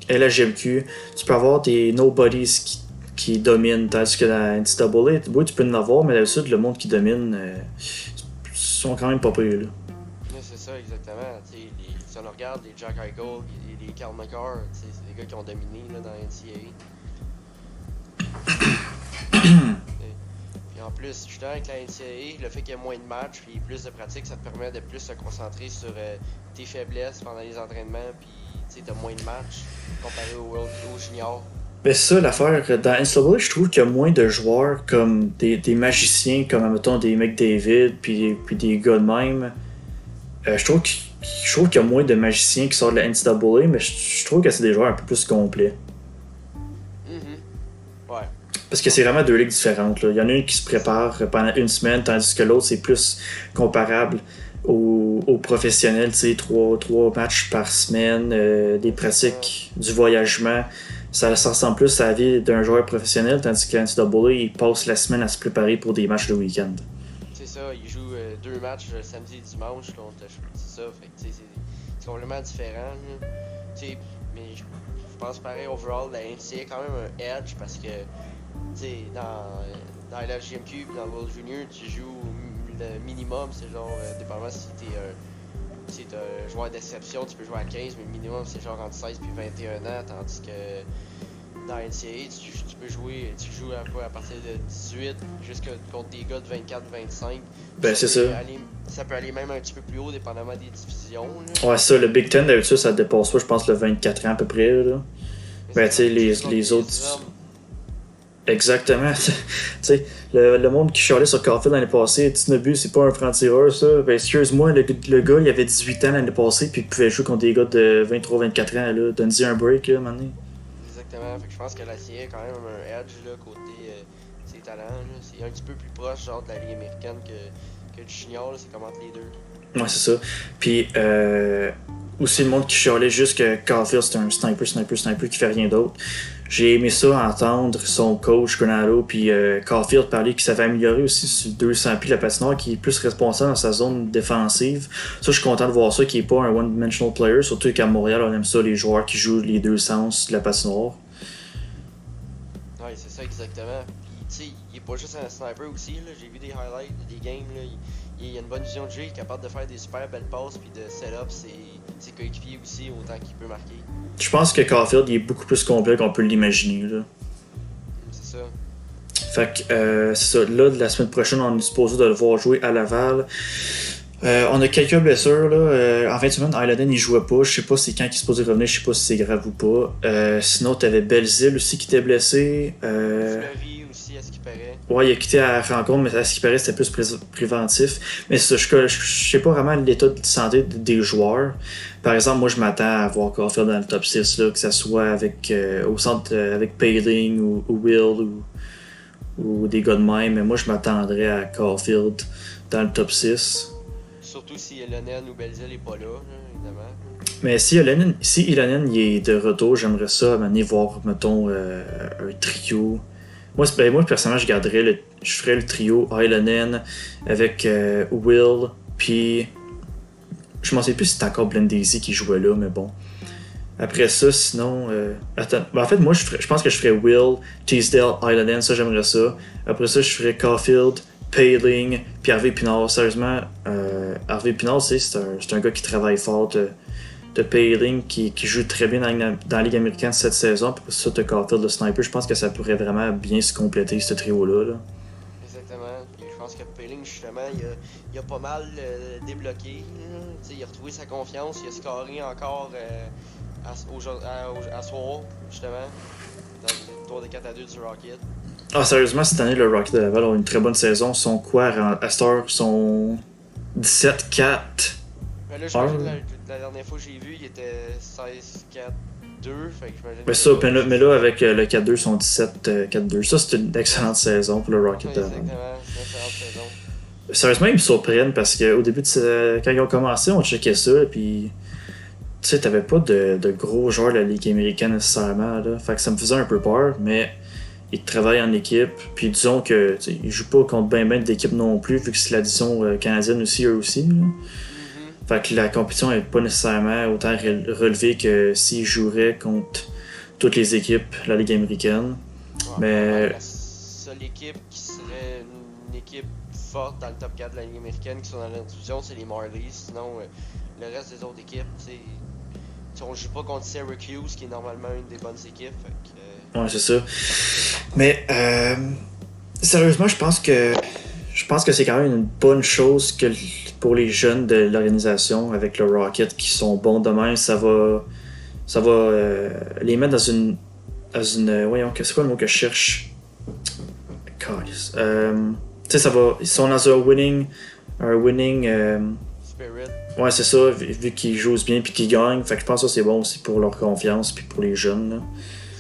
LHGMQ, tu peux avoir des nobodies qui, qui domine. Tandis que dans NCAA, oui, tu peux en avoir, mais d'habitude, le monde qui domine euh, sont quand même pas. Ouais, c'est ça, exactement. T'sais, les, si on regarde les Jack Eichel, les, les Karl McCarr, c'est des gars qui ont dominé là, dans NCAA. Puis en plus, justement, avec la NCAA, le fait qu'il y ait moins de matchs puis plus de pratiques, ça te permet de plus se concentrer sur euh, tes faiblesses pendant les entraînements. Tu as moins de matchs comparé au, World, Junior. Ben ça, l'affaire, dans NCAA, je trouve qu'il y a moins de joueurs comme des, des magiciens, comme mettons des McDavid, puis, puis des gars de même. Euh, je trouve qu'il y a moins de magiciens qui sortent de la NCAA, mais je, je trouve que c'est des joueurs un peu plus complets. Mhm. Ouais. Parce que c'est vraiment deux ligues différentes. Là. Il y en a une qui se prépare pendant une semaine, tandis que l'autre, c'est plus comparable aux, aux professionnels. Trois, trois matchs par semaine, euh, des pratiques, du voyagement. Ça, ça ressemble plus à la vie d'un joueur professionnel, tandis que NCAA, il passe la semaine à se préparer pour des matchs de week-end. C'est ça, il joue euh, deux matchs euh, samedi et dimanche contre c'est ça. C'est complètement différent. mais je pense pareil, overall, la NCAA a quand même un edge parce que tu sais, dans, dans la GMQ et dans le World Junior, tu joues le minimum, c'est genre, euh, dépendamment si t'es un, si t'es un joueur d'exception, tu peux jouer à 15, mais le minimum c'est genre entre 16 et 21 ans, tandis que dans NCAA, tu, tu peux jouer, tu joues à à partir de 18 jusqu'à contre des gars de 24-25. Ben, c'est ça. aller- ça peut aller même un petit peu plus haut, dépendamment des divisions. là. Ouais, ça, le Big Ten, d'habitude, ça dépasse pas, je pense, le 24 ans à peu près. Là. Ben, tu sais, les- les autres- hommes. Exactement. tu sais, le, le monde qui chialait sur Caulfield l'année passée, Tinobu, c'est pas un franc-tireur, ça. Ben, excuse-moi, le, le gars, il avait 18 ans l'année passée, puis il pouvait jouer contre des gars de 23-24 ans, là. Donne-y un break, là, maintenant. Exactement. Fait que je pense que la CIA a quand même un edge là, côté euh, ses talents. là. C'est un petit peu plus proche genre de la Ligue américaine que, que du junior. là. C'est comme entre les deux. Ouais, c'est ça. Puis, euh, aussi le monde qui chialait juste que Caulfield, c'est un sniper, sniper, sniper qui fait rien d'autre. J'ai aimé ça entendre son coach, Granado, puis euh, Caulfield parler qu'il s'avait amélioré aussi sur 200 pieds la patinoire, qui est plus responsable dans sa zone défensive. Ça, je suis content de voir ça, qui est pas un one-dimensional player, surtout qu'à Montréal, on aime ça, les joueurs qui jouent les deux sens de la patinoire. Ouais, c'est ça exactement. Puis tu sais, il est pas juste un sniper aussi. J'ai vu des highlights, des games. Il, il a une bonne vision de jeu, il est capable de faire des super belles passes puis de set up ses, coéquipiers aussi autant qu'il peut marquer. Je pense que Caulfield, il est beaucoup plus complet qu'on peut l'imaginer, là. C'est ça. Fait que euh, c'est ça. Là, la semaine prochaine, on est supposé de le voir jouer à Laval. Euh, on a quelques blessures. Là. Euh, en fin de semaine, Isladen, il jouait pas. Je sais pas c'est quand il est supposé revenir. Je sais pas si c'est grave ou pas. Euh, sinon, t'avais Belzile aussi qui était blessé. Fleury à ce qui paraît. ouais, il a quitté à la rencontre, mais à ce qui paraît, c'était plus pré- préventif. Mais ça, je, je, sais pas vraiment l'état de santé des joueurs. Par exemple, moi, je m'attends à voir Caulfield dans le top 6, là, que ce soit avec, euh, au centre euh, avec Payling ou, ou Will ou, ou des gars de même. Mais moi, je m'attendrais à Caulfield dans le top 6. Surtout si Lennon ou Belzile est pas là, là, évidemment. Mais si Ilonen, si Ilonen, il est de retour, j'aimerais ça amener voir, mettons, euh, un trio. Ben, moi, personnellement, je garderais le, je ferais le trio Ilonen avec euh, Will, puis je m'en sais plus si c'était encore Daisy qui jouait là, mais bon. Après ça, sinon, euh, attends, ben, en fait, moi, je, ferais- je pense que je ferais Will, Teasdale, Ilonen, ça, j'aimerais ça. Après ça, je ferais Caulfield, Paling, puis Harvey Pinard. Sérieusement, euh, Harvey Pinard, c'est un, un gars qui travaille fort. de- de Paling qui, qui joue très bien dans, la- dans la Ligue américaine cette saison. Puis ça, de Caulfield, le sniper, je pense que ça pourrait vraiment bien se compléter, ce trio-là. là. Exactement. Puis je pense que Payling, justement, il a, il a pas mal euh, débloqué. Tu il a retrouvé sa confiance. Il a scoré encore euh, à, au, à, soir, justement, dans le tour de 4 à 2 du Rocket. Ah, sérieusement, cette année, le Rocket de Laval a une très bonne saison. Son quoi, à cette heure, son 17-4. Mais là, Ah. La, dernière fois que j'ai vu, il était 16-4-2. Fait que j'imagine Mais que- ça, mais là, mais là, avec euh, le 4-2, son 17-4-2. Ça, c'est une excellente saison pour le Rocket Laval. exactement. Une excellente saison. Sérieusement, ils me surprennent parce qu'au début, de quand ils ont commencé, on checkait ça, puis tu sais, t'avais pas de, de gros joueurs de la Ligue américaine nécessairement, là. Fait que ça me faisait un peu peur, mais ils travaillent en équipe, puis disons que ils jouent pas contre ben ben d'équipe non plus, vu que c'est l'addition euh, canadienne aussi, eux aussi. là. Fait que la compétition est pas nécessairement autant re- relevée que s'ils joueraient contre toutes les équipes de la Ligue américaine. Mais. La seule équipe qui serait une équipe forte dans le top 4 de la Ligue américaine qui sont dans la division, c'est les Marlies. Sinon, euh, le reste des autres équipes, sais, on joue pas contre Syracuse, qui est normalement une des bonnes équipes. Fait que, euh, Ouais, c'est ça. Mais euh, sérieusement, je pense que je pense que c'est quand même une bonne chose que pour les jeunes de l'organisation avec le Rocket qui sont bons demain, ça va ça va euh, les mettre dans une dans une voyons c'est quoi le mot que je cherche? Euh, tu sais ça va ils sont dans un winning un winning euh, ouais c'est ça vu, vu qu'ils jouent bien puis qu'ils gagnent fait que je pense que c'est bon aussi pour leur confiance puis pour les jeunes là.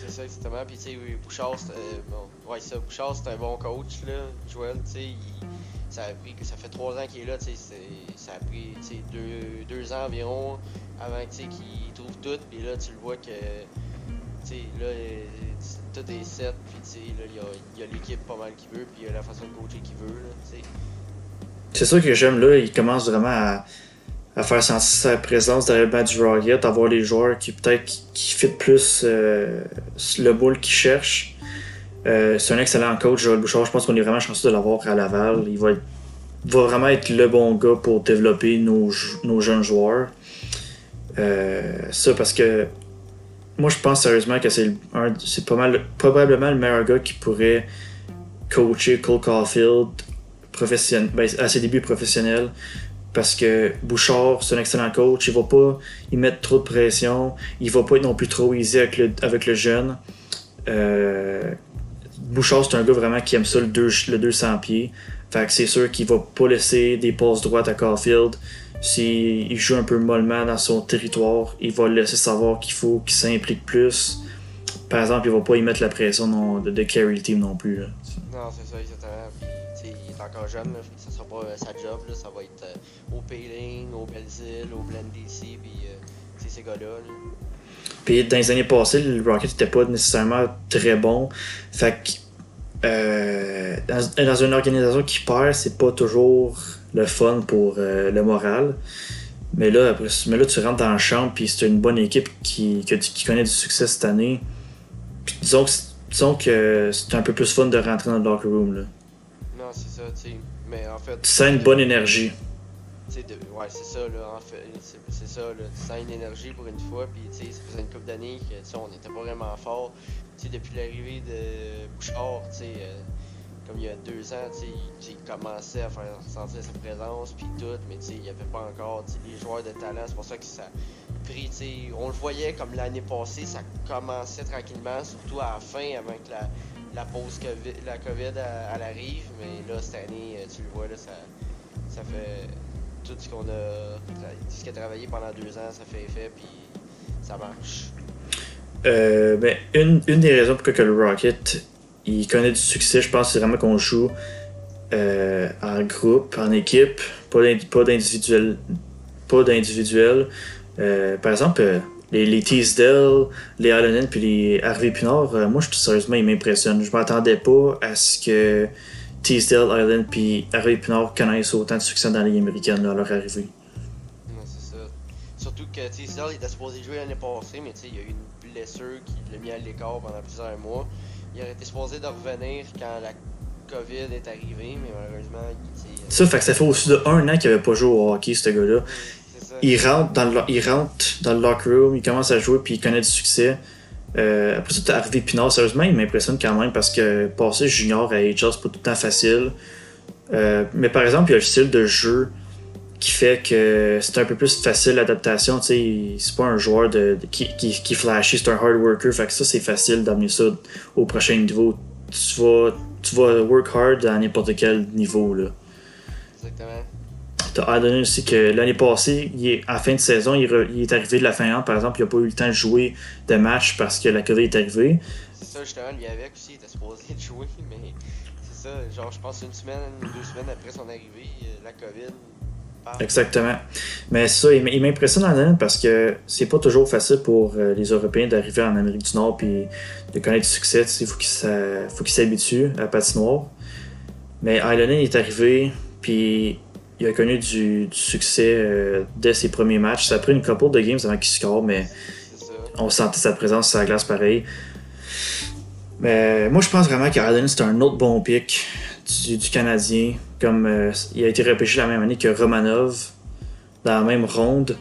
C'est ça, exactement. Puis, tu sais, Bouchard, euh, bon, ouais, ça, Bouchard, c'est un bon coach, là. Tu sais, ça ça fait trois ans qu'il est là, tu sais, ça a pris, deux, deux ans environ avant, qu'il trouve tout. Puis là, tu le vois que, tu là, tout est set. Puis, tu sais, là, il y a, a l'équipe pas mal qu'il veut. Puis, il y a la façon de coacher qu'il veut, là. C'est ça que j'aime là, il commence vraiment à, à faire sentir sa présence derrière le banc du Rocket, avoir les joueurs qui peut-être qui, qui plus euh, le boule qu'ils cherchent. Euh, c'est un excellent coach, Joël Bouchard. Je pense qu'on est vraiment chanceux de l'avoir à Laval. Il va, être- va vraiment être le bon gars pour développer nos, nos jeunes joueurs. Euh, ça parce que moi je pense sérieusement que c'est c'est pas mal probablement le meilleur gars qui pourrait coacher Cole Caulfield professionnel, ben, à ses débuts professionnels. Parce que Bouchard, c'est un excellent coach. Il va pas y mettre trop de pression. Il va pas être non plus trop easy avec le, avec le jeune. Euh, Bouchard, c'est un gars vraiment qui aime ça, le, deux- le 200 pieds. Fait que c'est sûr qu'il va pas laisser des passes droites à Caulfield. S'il joue un peu mollement dans son territoire, il va le laisser savoir qu'il faut qu'il s'implique plus. Par exemple, il va pas y mettre la pression non- de, de carry le team non plus. Non, c'est ça, exactement. Puis, tu sais, il est encore jeune, là, ça sera pas euh, sa job, là. Ça va être euh, au Payling, au Belzile, au Blend DC, puis, euh, ces gars-là, là. Puis dans les années passées, le Rocket n'était pas nécessairement très bon. Fait que euh, dans, dans une organisation qui perd, c'est pas toujours le fun pour euh, le moral. Mais là, après, mais là, tu rentres dans la chambre, puis c'est une bonne équipe qui, qui connaît du succès cette année. Puis disons que, disons que c'est un peu plus fun de rentrer dans le locker room. Là. Non, c'est ça, tu sais. Mais en fait. Tu sens une bonne énergie. De- ouais, c'est ça, là, c'est ça, là, une énergie pour une fois, puis tu ça faisait une couple d'années que, on n'était pas vraiment fort, tu depuis l'arrivée de Bouchard, euh, comme il y a deux ans, il- commençait à faire sentir sa présence, puis tout, mais il n'y avait pas encore, tu sais, les joueurs de talent, c'est pour ça que ça a pris, on le voyait comme l'année passée, ça commençait tranquillement, surtout à la fin, avant que la, la pause COVID, la COVID, elle arrive, mais là, cette année, euh, tu le vois, là, ça, ça fait ce qu'on a ce qui a travaillé pendant deux ans, ça fait effet puis ça marche. Euh, ben, une, une des raisons pour que le Rocket il connaît du succès, je pense, c'est vraiment qu'on joue euh, en groupe, en équipe, pas d'indi- pas d'individuel. Pas d'individuel. Euh, par exemple, euh, les, les Teasdale, les Allen puis les Harvey Pinard, moi, sérieusement, ils m'impressionnent. Je m'attendais pas à ce que Teasdale, Allen puis Harvey Pinard connaissent autant de succès dans la Ligue américaine à leur arrivée. Non, c'est ça. Surtout que il était supposé jouer l'année passée, mais tu sais, il y a eu une blessure qui l'a mis à l'écart pendant plusieurs mois. Il aurait été supposé de revenir quand la COVID est arrivée, mais malheureusement, Ça fait que ça fait aussi de un an qu'il avait pas joué au hockey, ce gars-là. il rentre dans le, il rentre dans le locker room, il commence à jouer puis il connaît du succès. Euh, après ça, t'as Harvey Pinard, sérieusement, il m'impressionne quand même parce que passer junior à HL, c'est pas tout le temps facile. Euh, mais par exemple, il y a le style de jeu qui fait que c'est un peu plus facile l'adaptation. C'est pas un joueur de, qui, qui, flashy, c'est un hard worker. Fait que ça, c'est facile d'amener ça au prochain niveau. Tu vas, tu vas work hard à n'importe quel niveau. Là. Exactement. T'as Adonai aussi que l'année passée, il est, fin de saison, il, re- il est arrivé de la Finlande, par exemple, il n'a pas eu le temps de jouer de match parce que la COVID est arrivée. C'est ça, justement, lui avec aussi, il était supposé de jouer, mais c'est ça, genre, je pense une semaine, deux semaines après son arrivée, euh, la COVID. Exactement. Mais ça, il, m'impressionne Adonai parce que c'est pas toujours facile pour euh, les Européens d'arriver en Amérique du Nord puis de connaître du succès. Il faut qu'ils s'habituent à la patinoire. Mais Adonai est arrivé, puis il a connu du, du succès euh, dès ses premiers matchs. Ça a pris une couple de games avant qu'il score, mais on sentait sa présence sur la glace pareil. Mais moi, je pense vraiment qu'Arden, c'est un autre bon pick du, du Canadien. Comme euh, il a été repêché la même année que Romanov dans la même ronde.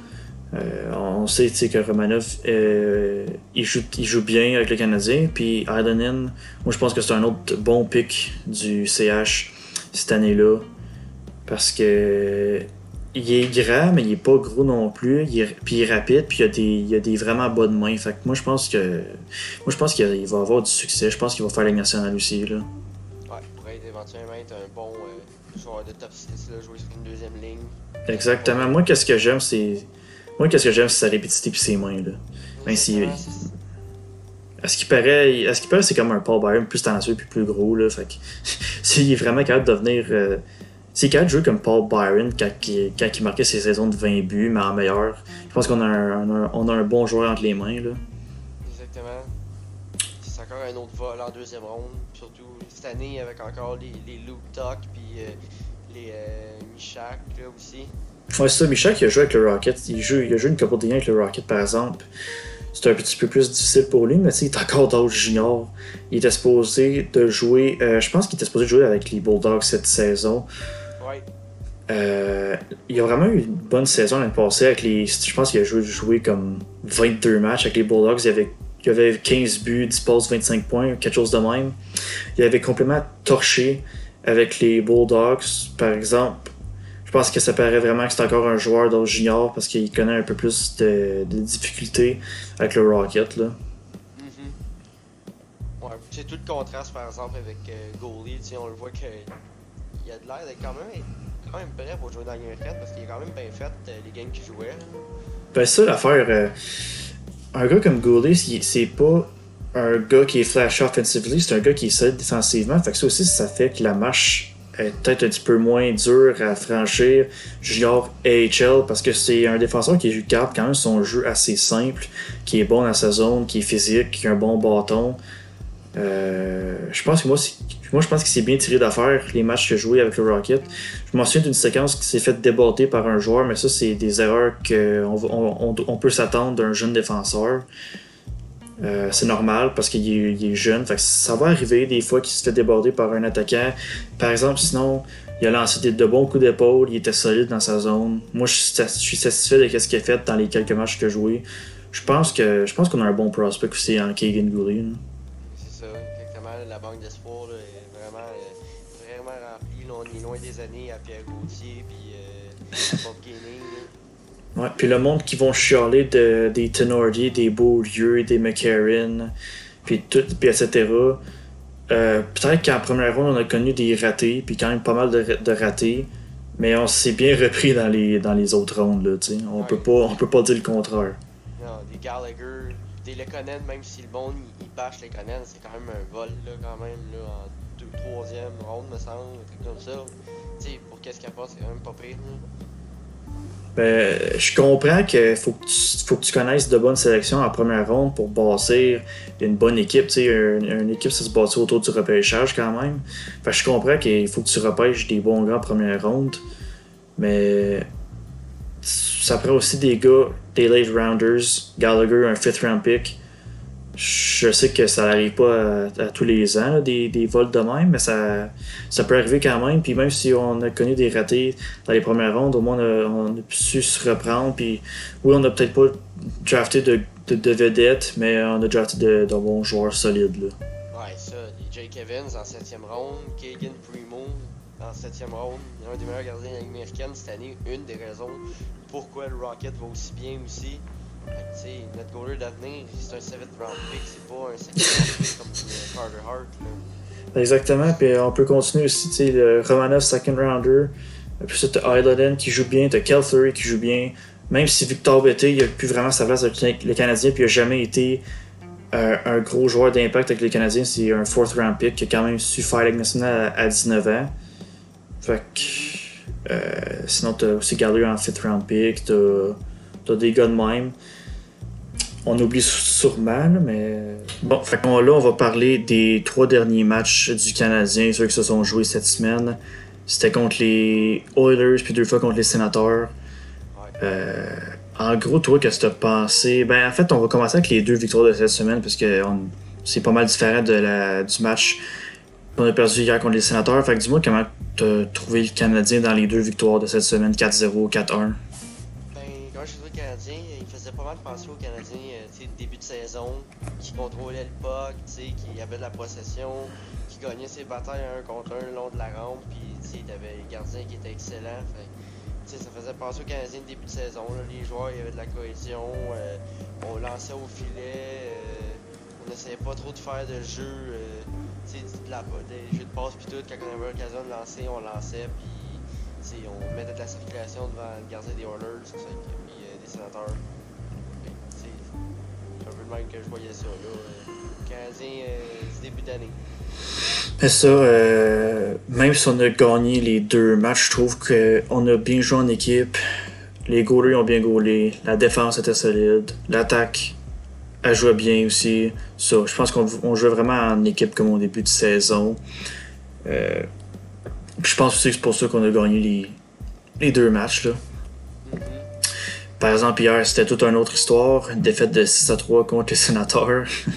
Euh, on sait que Romanov euh, il, joue, il joue bien avec le Canadien. Puis Ardenin, moi je pense que c'est un autre bon pick du CH cette année-là. Parce que il est grand, mais il est pas gros non plus. Il est- puis il est rapide, puis il a des, il a des vraiment bonnes mains. Fait que moi je pense que moi je pense qu'il il va avoir du succès. Je pense qu'il va faire la nationale aussi. Là. Ouais, il pourrait être éventuellement être un bon euh, joueur de top 6, là, jouer sur une deuxième ligne. Exactement. Moi qu'est-ce que j'aime, c'est. Moi qu'est-ce que j'aime, c'est sa rapidité puis ses mains. Là. Ben, si- À ce qui paraît, à ce qui paraît, c'est comme un Paul Byron plus talentueux puis plus gros là. Fait que s'il est vraiment capable de devenir, euh, s'il est capable de jouer comme Paul Byron quand, il- quand il marquait ses saisons de 20 buts, mais en meilleur, je pense qu'on a un, on a, on a un bon joueur entre les mains là. Exactement. C'est encore un autre vol en deuxième ronde. Surtout cette année avec encore les, les Luke Tuck puis euh, les euh, Michak là aussi. Ouais, c'est ça, Michel qui a joué avec le Rocket. Il, joue, il a joué une couple de avec le Rocket, par exemple. C'est un petit peu plus difficile pour lui, mais tu sais, il est encore d'âge junior. Il était supposé de jouer. euh, je pense qu'il était supposé jouer avec les Bulldogs cette saison. Euh, il a vraiment eu une bonne saison l'année passée avec les. Je pense qu'il a joué, comme 22 matchs avec les Bulldogs. Il avait, il avait 15 buts, 10 passes, 25 points, quelque chose de même. Il avait complètement torché avec les Bulldogs, par exemple. Je pense que ça paraît vraiment que c'est encore un joueur d'âge junior parce qu'il connaît un peu plus de, difficultés avec le Rocket. Là. Mhm. Ouais, c'est tout le contraste par exemple avec euh, Goalie, on le voit que il a de l'air d'être quand même, quand même ça l'affaire. euh, un gars comme Goulet, c'est pas un gars qui est flash offensively, c'est un gars qui est solide défensivement. Fait que ça aussi, ça fait que la marche est peut-être un petit peu moins dure à franchir junior AHL parce que c'est un défenseur qui garde quand même son jeu assez simple, qui est bon dans sa zone, qui est physique, qui a un bon bâton. Euh, je pense que moi, c'est- moi, je pense qu'il s'est bien tiré d'affaire les matchs qu'il a joué avec le Rocket. Je m'en souviens d'une séquence qui s'est fait déborder par un joueur, mais ça, c'est des erreurs qu'on on, on, on peut s'attendre d'un jeune défenseur. Euh, c'est normal parce qu'il est, jeune. Fait que ça va arriver des fois qu'il se fait déborder par un attaquant. Par exemple, sinon, il a lancé des, de bons coups d'épaule, il était solide dans sa zone. Moi, je suis, satisfait de ce qu'il a fait dans les quelques matchs qu'il a joué. Je pense que je pense qu'on a un bon prospect aussi en Kagan. C'est ça, exactement. La banque loin des années à Pierre Gauthier puis euh, Bob Gaining. Ouais, puis le monde qui vont chialer de, des Tenordi, des Beaulieu, des McCarron, puis tout, puis etc. Euh, Peut-être qu'en première ronde, on a connu des ratés, puis quand même pas mal de, de ratés, mais on s'est bien repris dans les, dans les autres rondes. Là, tu sais. on, Ouais. peut pas, on peut pas dire le contraire. Non, des Gallagher, des Lekonen, même si le bon il, bâche Lekonen, c'est quand même un vol là, quand même là, en troisième ronde me semble, comme ça. Tu sais, pour qu'est-ce qu'il apporte, c'est quand même pas pire. Ben, je comprends qu'il faut, faut que tu connaisses de bonnes sélections en première ronde pour bâtir une bonne équipe. Une, une équipe, ça se bâtit autour du repêchage quand même. Fait que je comprends qu'il faut que tu repêches des bons gars en première ronde. Mais ça prend aussi des gars, des late rounders. Gallagher, un fifth round pick. Je sais que ça n'arrive pas à, tous les ans, des, des vols de même, mais ça, ça peut arriver quand même. Puis même si on a connu des ratés dans les premières rondes, au moins on a, on su se reprendre. Puis oui, on n'a peut-être pas drafté de, de, de vedettes, mais on a drafté de, bons joueurs solides. Là. Ouais, ça, Jake Evans en septième ronde, Kagan Primo en septième ronde, un des meilleurs gardiens de la Ligue américaine cette année, une des raisons pourquoi le Rocket va aussi bien aussi. Fait notre goaler d'avenir, c'est un 7th round pick, c'est pas un 2nd round pick comme euh, Carter Hart. Là. Exactement. Puis on peut continuer aussi, tu sais, Romanov second rounder. Puis ça, t'as Eiloden qui joue bien, t'as Kelthuri qui joue bien. Même si Victor Bété, il a plus vraiment sa place avec le Canadien, puis il a jamais été euh, un gros joueur d'impact avec les Canadiens. C'est un fourth round pick qui a quand même su faire la nationale à, à 19 ans. Fait que. euh, sinon, t'as aussi Gallagher en fifth round pick, t'as, t'as des gars de même. On oublie sûrement, mais. Bon, fait là, on va parler des trois derniers matchs du Canadien, ceux qui se sont joués cette semaine. C'était contre les Oilers, puis deux fois contre les Sénateurs. Euh, en gros, toi, qu'est-ce que tu as pensé? Ben, en fait, on va commencer avec les deux victoires de cette semaine, parce que c'est pas mal différent de la, du match qu'on a perdu hier contre les sénateurs. Fait que dis-moi comment tu as trouvé le Canadien dans les deux victoires de cette semaine, 4-0, 4-1. Faisait pas mal penser aux Canadiens, euh, début de saison, qui contrôlait le puck, qui avait de la possession, qui gagnait ses batailles un contre un le long de la rampe, puis il avait le gardien qui était excellent. Fait, ça faisait penser aux Canadiens début de saison. Les joueurs, il y avait de la cohésion, euh, on lançait au filet. Euh, on n'essayait pas trop de faire de jeu, de la, des jeux de passe puis tout. Quand on avait l'occasion de lancer, on lançait puis on mettait de la circulation devant le gardien des Oilers puis des sénateurs. Même que je voyais ça. Euh, ça, euh, même si on a gagné les deux matchs, je trouve qu'on a bien joué en équipe. Les goalers ont bien goalé. La défense était solide. L'attaque elle jouait bien aussi. Ça, je pense qu'on jouait vraiment en équipe comme au début de saison. Euh, je pense aussi que c'est pour ça qu'on a gagné les, les deux matchs. Là. Par exemple, hier, c'était toute une autre histoire. Une défaite de 6 à 3 contre les sénateurs. ouais.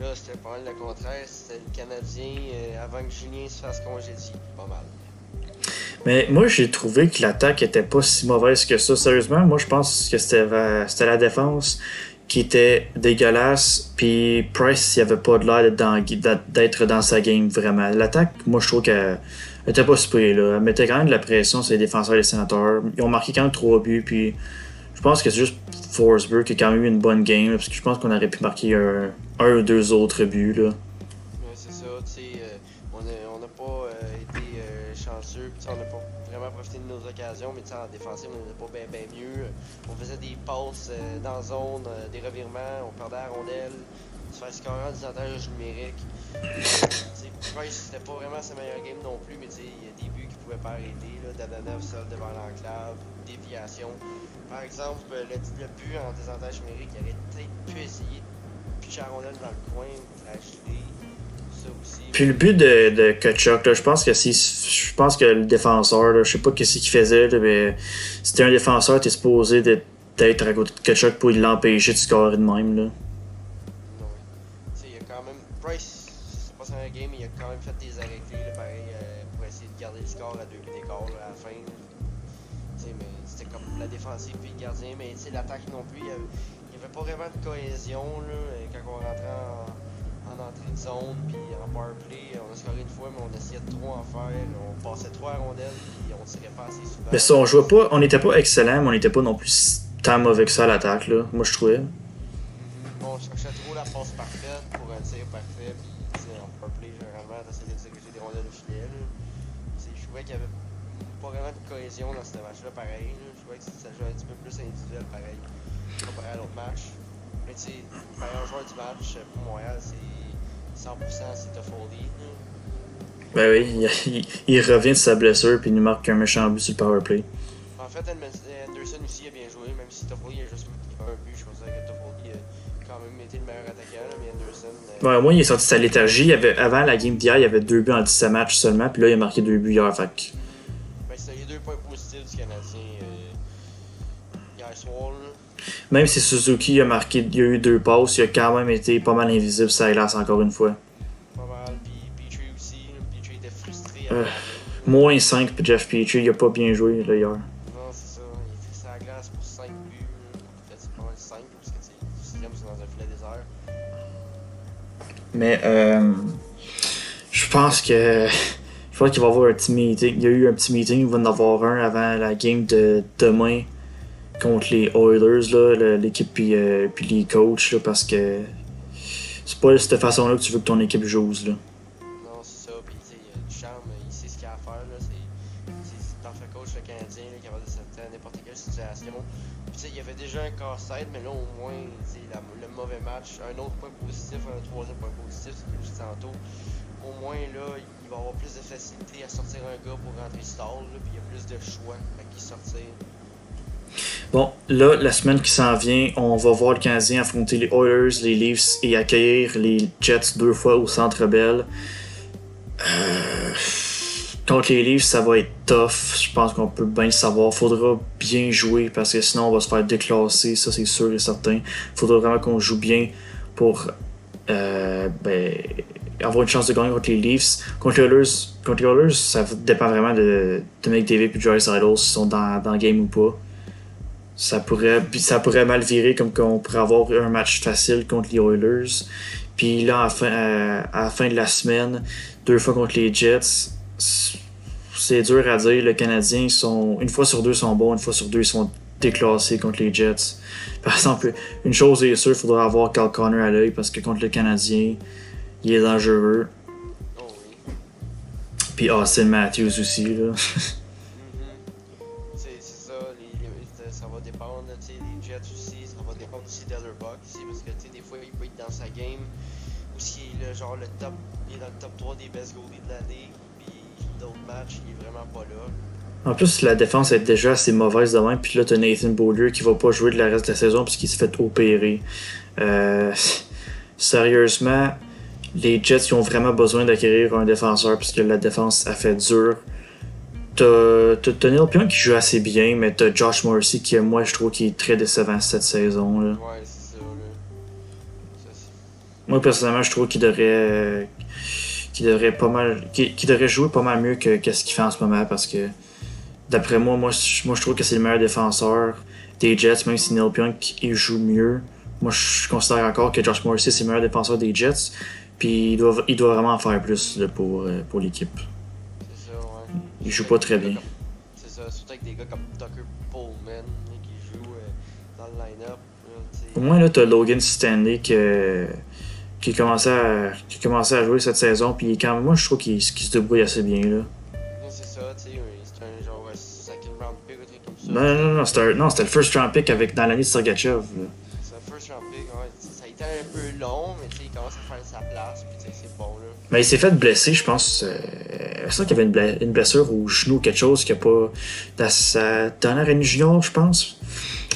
Là, c'était pas mal le contraire. C'était le Canadien euh, avant que Julien se fasse congédier. Pas mal. Mais moi, j'ai trouvé que l'attaque était pas si mauvaise que ça. Sérieusement, moi, je pense que c'était la défense qui était dégueulasse. Puis Price, il avait pas de l'air d'être dans, sa game vraiment. L'attaque, moi, je trouve qu'elle était pas super. Là. Elle mettait quand même de la pression sur les défenseurs et les sénateurs. Ils ont marqué quand même trois buts. Puis je pense que c'est juste Forsberg qui a quand même eu une bonne game. parce que je pense qu'on aurait pu marquer un, ou deux autres buts. Là. c'est ça. Euh, on n'a pas euh, été euh, chanceux. On n'a pas vraiment profité de nos occasions. Mais en défensive, on n'était pas bien mieux on faisait des passes dans zone, euh, des revirements, on perdait la rondelle, se faire scorer en désavantage numérique. Price, c'était pas vraiment sa meilleure game non plus, mais il y a des buts qui pouvaient pas arrêter. Là, Dadanov seul devant l'enclave, déviation. Par exemple, le, le but en désavantage numérique, il aurait peut-être pu essayer de pitcher dans le coin, la geler. Puis le but de, de Kachuk, je pense que si je pense que le défenseur, là, je sais pas qu'est-ce qu'il faisait, mais c'était un défenseur, t'es supposé d'être à côté de Kachuk pour l'empêcher de scorer de même. Là. Mais l'attaque non plus, il n'y avait, pas vraiment de cohésion là, quand on rentrait en en entrée de zone, puis en powerplay, on a scoré une fois, mais on essayait de trop en faire. On passait trois rondelles, puis on tirait pas assez souvent. Mais ça, on jouait pas, on n'était pas excellent, mais on n'était pas non plus tant mauvais que ça à l'attaque, là. Moi, je trouvais. Mm-hmm. On cherchait trop la passe parfaite pour un tir parfait, puis en powerplay, généralement, t'essayais de diriger des rondelles au filet. Je trouvais qu'il y avait pas vraiment de cohésion dans ce match-là, pareil. Un petit peu plus individuel, pareil, comparé à l'autre match. Mais tu sais, le meilleur joueur du match pour Montréal, c'est 100% c'est Toffoli. Ben oui, il, il, revient de sa blessure puis il nous marque un méchant but sur le powerplay. En fait, Anderson aussi a bien joué, même si Toffoli a juste un but. Je pensais que Toffoli a quand même été le meilleur attaquant, mais Anderson. Euh... Ouais, moi, il est sorti de sa léthargie. avait, avant la game d'hier, il y avait deux buts en 17 matchs seulement, puis là, il a marqué deux buts hier. Fait Ben, c'est les deux points positifs du Canadien euh. Même si Suzuki a marqué, il a eu deux passes, il a quand même été pas mal invisible ça glace encore une fois. Pas mal, puis Petrie aussi, Petrie était frustré. Euh, moins 5 pour Jeff Petrie, il a pas bien joué là, hier. Non, c'est ça, il était sur la glace pour 5 buts, peut-être pas mal 5 parce que c'est dans un filet désert. Mais euh, je pense que je pense qu'il va y avoir un petit meeting. Il y a eu un petit meeting, il va en avoir un avant la game de demain contre les Oilers, l'équipe puis, euh, puis les coachs, là, parce que c'est pas de cette façon-là que tu veux que ton équipe joue. Là. Non, c'est ça. Puis, du charme, il sait ce qu'il a à faire. C'est parfait coach, le Canadien, là, capable de s'adapter n'importe quelle situation. Puis, il y avait déjà un casse-tête, mais là, au moins, le mauvais match, un autre point positif, un troisième point positif, c'est que je tantôt. Au moins, là, il va avoir plus de facilité à sortir un gars pour rentrer stall, puis il y a plus de choix à qui sortir. Bon, là, la semaine qui s'en vient, on va voir le Canadien affronter les Oilers, les Leafs et accueillir les Jets deux fois au Centre Bell. Euh, contre les Leafs, ça va être tough. Je pense qu'on peut bien le savoir. Faudra bien jouer parce que sinon on va se faire déclasser, ça c'est sûr et certain. Faudra vraiment qu'on joue bien pour euh, ben, avoir une chance de gagner contre les Leafs. Contre les Oilers, contre les Oilers ça dépend vraiment de, de McDavid et Joyce Idol s'ils sont dans, dans le game ou pas. Ça pourrait, ça pourrait mal virer comme qu'on pourrait avoir un match facile contre les Oilers. Puis là, à la, fin, de la semaine, deux fois contre les Jets, c'est dur à dire. Le Canadien, sont, une fois sur deux, sont bons, une fois sur deux, ils sont déclassés contre les Jets. Par exemple, une chose est sûre, il faudra avoir Cal Connor à l'œil parce que contre le Canadien, il est dangereux. Puis Austin Matthews aussi. Là. genre le top, il est dans le top 3 des best goalies de l'année. Puis d'autres matchs, il est vraiment pas là. En plus, la défense est déjà assez mauvaise de même. Puis là, t'as Nathan Beaulieu qui va pas jouer de la reste de la saison parce qu'il s'est fait opérer. Euh, sérieusement, les Jets ils ont vraiment besoin d'acquérir un défenseur parce que la défense a fait dur. T'as Neil Pion qui joue assez bien, mais t'as Josh Morrissey qui, moi, je trouve qui est très décevant cette saison. Là. Ouais, Moi, personnellement, je trouve qu'il devrait, euh, qu'il devrait pas mal, qu'il qu'il devrait jouer pas mal mieux que, que ce qu'il fait en ce moment parce que, d'après moi, moi, je- moi, je trouve que c'est le meilleur défenseur des Jets, même si Neil Pionk il joue mieux. Moi, je considère encore que Josh Morrissey c'est le meilleur défenseur des Jets, puis il doit, il doit vraiment en faire plus là, pour, euh, pour l'équipe. c'est ça, ouais. Il joue pas très bien. comme- C'est ça, surtout avec des gars comme Tucker Pullman qui joue euh, dans le line-up. là. Au moins, là, t'as Logan Stanley que, qui, commençait à, qui commençait à jouer cette saison, puis quand même, moi, je trouve qu'il qu'il se débrouille assez bien. Là. C'est ça, tu sais, c'est un genre euh, second round pick, truc comme ça. Non, non, non, c'était le first round pick avec, dans l'année de Sergachev. C'est un first round pick, ouais. Ça a été un peu long, mais tu sais, il commence à faire sa place, puis tu sais, c'est bon là. Mais il s'est fait blesser, je pense. Euh, c'est ça qu'il y avait une, blessure au genou ou quelque chose qui a pas. Dans sa dernière année junior, je pense.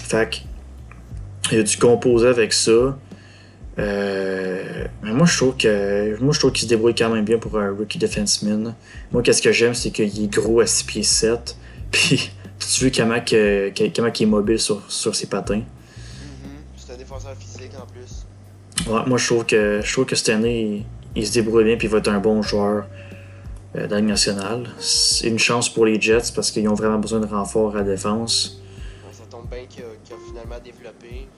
Fait que. Il a dû composer avec ça. Euh, mais moi, je trouve que. Moi, je trouve qu'il se débrouille quand même bien pour un rookie defenseman. Moi, qu'est-ce que j'aime, c'est qu'il est gros à 6 pieds 7. Puis, tu vois comment, que, comment il est mobile sur, sur ses patins. Mhm. C'est un défenseur physique en plus. Ouais, moi, je trouve que, je trouve que cette année, il, il se débrouille bien puis il va être un bon joueur euh, dans la Ligue nationale. C'est une chance pour les Jets parce qu'ils ont vraiment besoin de renfort à la défense. Ouais, ça tombe bien qu'il a, qu'il a finalement développé.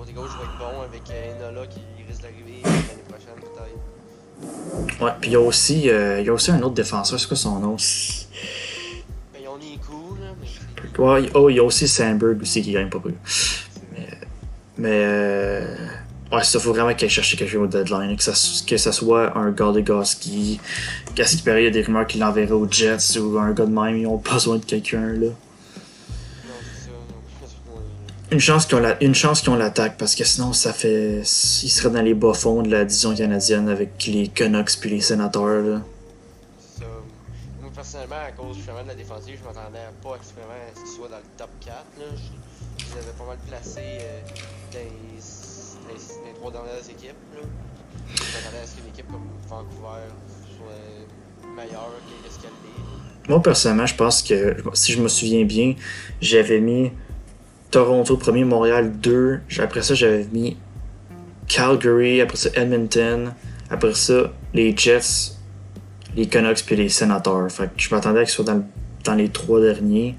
Côté gauche va être bon avec euh, Enola qui risque d'arriver l'année prochaine peut-être. Ouais, puis il y a aussi, euh, il y a aussi un autre défenseur, c'est quoi son nom? Ben, on est cool, là, mais Ouais, oh, il y a aussi Sandberg aussi qui gagne pas peu. c'est vrai. Mais euh, ouais, ça faut vraiment qu'il aille chercher quelqu'un au deadline. Que ça, que ça soit un gars de Goski. Qu'à ce paraît, il y a des rumeurs qu'il l'enverrait aux Jets ou un gars de même. Ils ont besoin de quelqu'un là. Une chance qu'ils ont la- une chance qu'ils ont l'attaque parce que sinon ça fait. Ils seraient dans les bas fonds de la division canadienne avec les Canucks puis les sénateurs là. Moi, personnellement, à cause justement de la défensive, je m'attendais pas vraiment à ce qu'il soit dans le top 4. Là. Je, je les avais pas mal placés euh, dans, les, trois dernières équipes. Là. Je m'attendais à ce qu'une équipe comme Vancouver soit meilleure que ce qu'elle est. Moi personnellement je pense que si je me souviens bien, j'avais mis Toronto premier, Montréal 2. Après ça j'avais mis Calgary, après ça Edmonton, après ça les Jets, les Canucks puis les Sénateurs. Fait que je m'attendais à qu'ils soient dans, le- dans les trois derniers.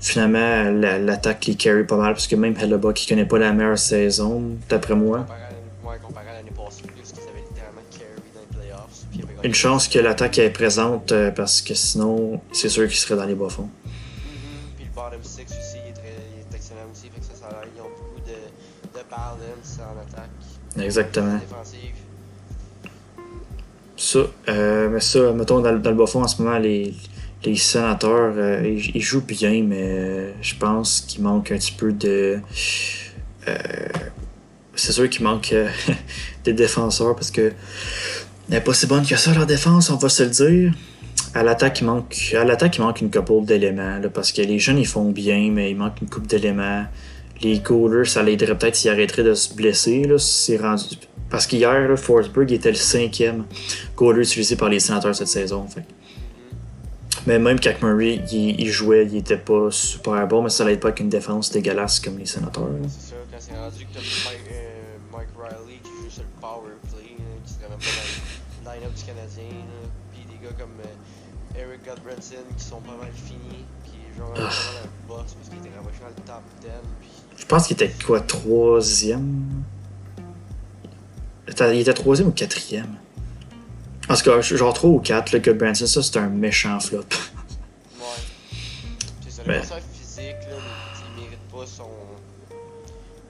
Finalement, la- l'attaque les carry pas mal parce que même Hellebuck qui connaît pas la meilleure saison, d'après moi. Une chance que l'attaque est présente euh, parce que sinon, c'est sûr qu'il serait dans les bas fonds. Mhm. Puis le bottom 6 en attaque. Exactement. Défensive. Ça, euh, mais ça, mettons, dans, le- dans le bas fond, en ce moment, les, les sénateurs, euh, ils, ils jouent bien, mais euh, je pense qu'il manque un petit peu de. euh, c'est sûr qu'il manque des défenseurs parce que n'est pas si bonne que ça leur défense, on va se le dire. À l'attaque, il manque, à l'attaque, il manque une couple d'éléments parce que les jeunes ils font bien, mais il manque une couple d'éléments. Les goalers, ça l'aiderait peut-être s'ils arrêteraient de se blesser. Là, si c'est rendu... Parce qu'hier, Forsberg était le cinquième goaler utilisé par les sénateurs cette saison. fait. Mais même quand Murray il, il jouait, il était pas super bon, mais ça l'aide pas avec une défense dégueulasse comme les sénateurs. là. C'est sûr, quand c'est rendu que Mike, euh, Mike Riley qui joue sur le power blessés, là, qui seraient même pas dans le line-up du Canadien. là. Puis des gars comme euh, Eric Godbranson qui sont pas mal finis. Puis genre Ah. vraiment un boss parce qu'il était rapproché dans le top 10. Puis Je pense qu'il était quoi, troisième? Attends, Il était troisième ou quatrième? En tout cas, genre 3 ou 4, le Good Branson, ça c'est un méchant flop. Ouais. C'est ça, le Ben. défenseur physique, là, mais il mérite pas son,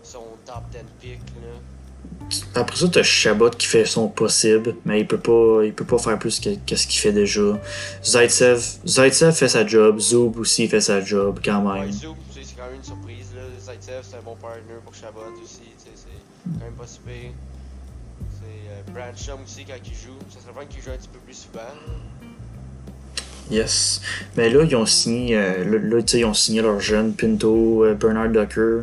son top 10 pick, là. Après ça, t'as Chabot qui fait son possible, mais il peut pas, il peut pas faire plus que, que ce qu'il fait déjà. Zaitsev, Zaitsev fait sa job, Zub aussi fait sa job quand Ouais, même. Zoom, C'est un bon partner pour Chabot aussi, c'est quand même pas si pire. C'est euh, Brancham aussi quand il joue. Ça serait bien qu'il joue un petit peu plus souvent. Yes. Mais là, ils ont signé, euh, là, ils ont signé leurs jeunes, Pinto, euh, Bernard Ducker.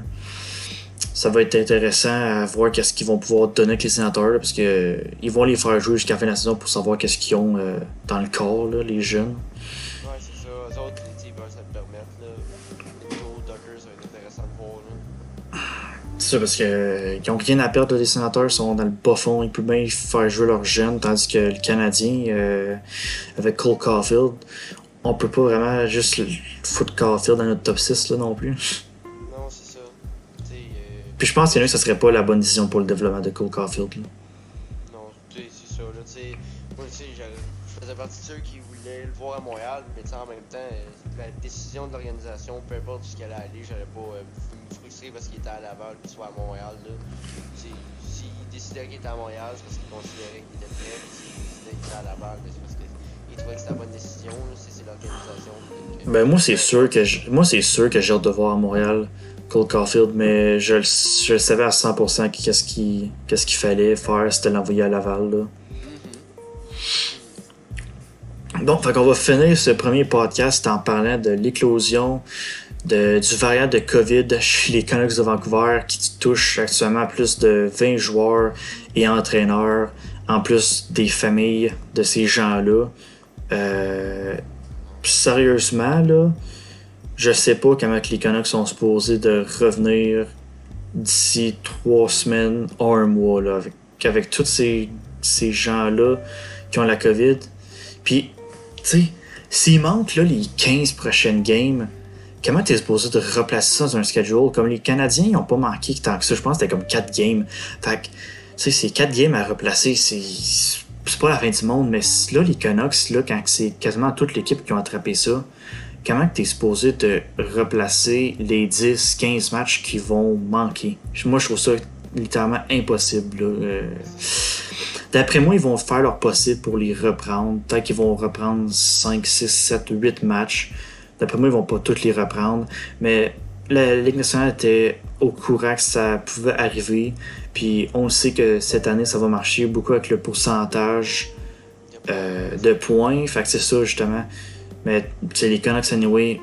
Ça va être intéressant à voir qu'est-ce qu'ils vont pouvoir donner avec les sénateurs, parce que euh, ils vont les faire jouer jusqu'à la fin de la saison pour savoir qu'est-ce qu'ils ont dans le corps, là, les jeunes. C'est ça, parce que euh, ils ont rien à perdre, les sénateurs sont dans le bas fond, ils peuvent bien faire jouer leurs jeunes, tandis que le Canadien, euh, avec Cole Caulfield, on peut pas vraiment juste foutre Caulfield dans notre top 6 là, non plus. Non, c'est ça. Euh, Puis je pense que ça serait pas la bonne décision pour le développement de Cole Caulfield. là. Non, c'est ça, là, moi, je faisais partie de ceux qui voulaient le voir à Montréal, mais en même temps, euh, la décision de l'organisation, peu importe qu'elle allait aller, j'allais pas euh, me frustrer parce qu'il était à Laval qu'il soit à Montréal, S'il décidait qu'il était à Montréal, c'est parce qu'il considérait qu'il était prêt, s'il décidait qu'il était à Laval, ben, c'est parce qu'il trouvait que c'était la bonne décision, c'est l'organisation. Ben moi c'est sûr que moi c'est sûr que j'ai hâte de voir à Montréal Cole Caulfield, mais je, je savais à 100% que qu'est-ce qu'il qu'est-ce qu'il fallait faire, c'était l'envoyer à Laval. Là. Fait qu'on va finir ce premier podcast en parlant de l'éclosion du variant de COVID chez les Canucks de Vancouver qui touche actuellement plus de 20 joueurs et entraîneurs, en plus des familles de ces gens-là. Euh, sérieusement, là, je sais pas comment les Canucks sont supposés de revenir d'ici trois semaines ou un mois, là, avec, tous ces, ces gens-là qui ont la COVID. Puis, sais, s'il manque là, les 15 prochaines games, comment t'es supposé de replacer ça dans un schedule? Comme les Canadiens, ils n'ont pas manqué tant que ça. Je pense que c'était comme 4 games. Fait que, tu sais, ces 4 games à replacer, c'est. C'est pas la fin du monde, mais là, les Canucks, là, quand c'est quasiment toute l'équipe qui ont attrapé ça, comment que t'es supposé de replacer les 10-15 matchs qui vont manquer? Moi, je trouve ça littéralement impossible. là. Euh, D'après moi, ils vont faire leur possible pour les reprendre. Peut-être qu'ils vont reprendre 5, 6, 7, 8 matchs. D'après moi, ils vont pas tous les reprendre. Mais la Ligue nationale était au courant que ça pouvait arriver. Puis on sait que cette année, ça va marcher beaucoup avec le pourcentage euh, de points. Fait que c'est ça, justement. Mais sais, les Canucks, anyway,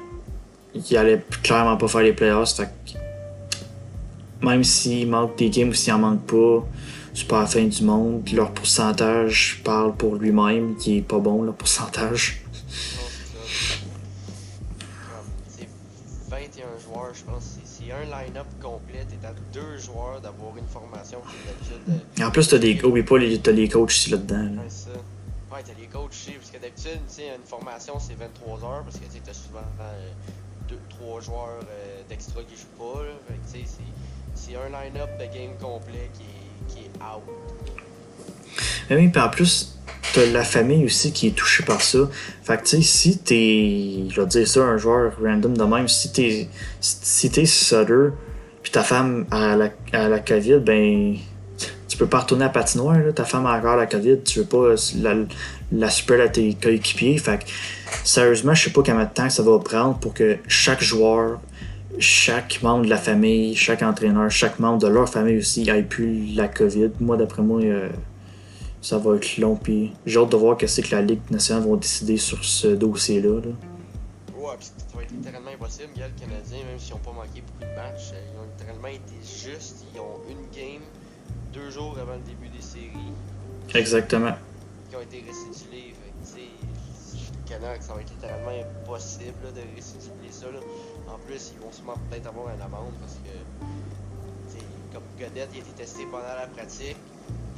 ils allaient clairement pas faire les playoffs. Fait que même s'il manque des games ou s'il en manque pas, c'est pas la fin du monde. Leur pourcentage parle pour lui-même, qui est pas bon, le pourcentage. C'est ça. Comme, c'est 21 joueurs, je pense. C'est- C'est un line-up complet. T'es à deux joueurs d'avoir une formation qui d'habitude. euh, en plus, t'as des. Oublie pas, les- t'as les coachs aussi là-dedans. là. Ouais, t'as les coachs aussi, parce que d'habitude, une formation c'est 23 heures, parce que tu t'as souvent 2-3 joueurs euh, d'extra qui jouent pas, là. Fait que tu sais, c'est- c'est un line-up de game complet qui est, qui est. Mais oui, puis en plus, t'as la famille aussi qui est touchée par ça. Fait que tu sais, si t'es. Je vais dire ça, un joueur random de même, si t'es. Si t'es Sutter, puis ta femme a la, a la COVID, ben. Tu peux pas retourner à la patinoire, ta femme a encore la COVID, tu veux pas la, la spread à tes coéquipiers. Fait que, sérieusement, je sais pas combien de temps ça va prendre pour que chaque joueur, chaque membre de la famille, chaque entraîneur, chaque membre de leur famille aussi ait plus la COVID. Moi, d'après moi, euh, ça va être long. Puis j'ai hâte de voir qu'est-ce que la Ligue nationale va décider sur ce dossier-là. là. Ouais, pis ça va être littéralement impossible. Gars, le Canadien, même s'ils ont pas manqué beaucoup de matchs, euh, ils ont littéralement été justes. Ils ont une game deux jours avant le début des séries Exactement. qui ont été restitués. Fait le ça va être littéralement impossible là, de restituer ça. Là. En plus, ils vont sûrement peut-être avoir une amende parce que, comme Godette, il a été testé pendant la pratique.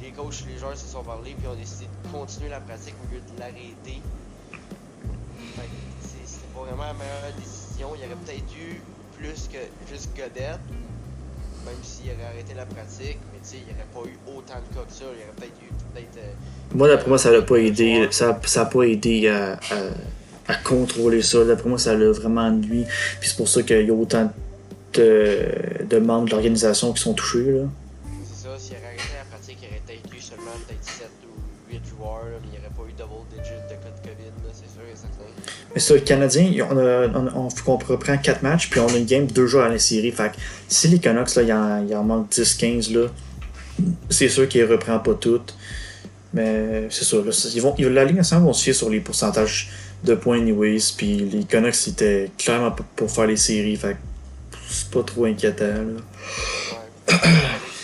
les coachs, les joueurs se sont parlé, puis ont décidé de continuer la pratique au lieu de l'arrêter. C'était pas vraiment la meilleure décision. Il y aurait peut-être eu plus que juste Godette, même s'il aurait arrêté la pratique, mais tu sais, il n'y aurait pas eu autant de cas que ça. Il y aurait peut-être eu peut-être. euh, Moi, d'après moi, ça l'a pas aidé. Ça, ça a pas aidé à, à, à contrôler ça. D'après moi, ça l'a vraiment nuit. Puis c'est pour ça qu'il y a autant de, de membres de l'organisation qui sont touchés. Là. C'est ça, s'il aurait arrêté la pratique, il aurait peut-être eu seulement peut-être 7 ou 8 joueurs, là, mais il n'y aurait pas eu double digit de cas de COVID, là, c'est sûr et certain. Mais ça, le Canadien, on, a, on, on, faut qu'on reprend 4 matchs, puis on a une game 2 jours à la série. Fait que si les Canucks, là, il en, il en manque 10-15, là, c'est sûr qu'ils ne reprend pas toutes. Mais c'est ça. Là, ils vont, ils- la Ligue nationale vont se fier sur les pourcentages de points anyways. Puis les Canucks, c'était clairement pas pour faire les séries. Fait c'est pas trop inquiétant. Là. Ouais. Avec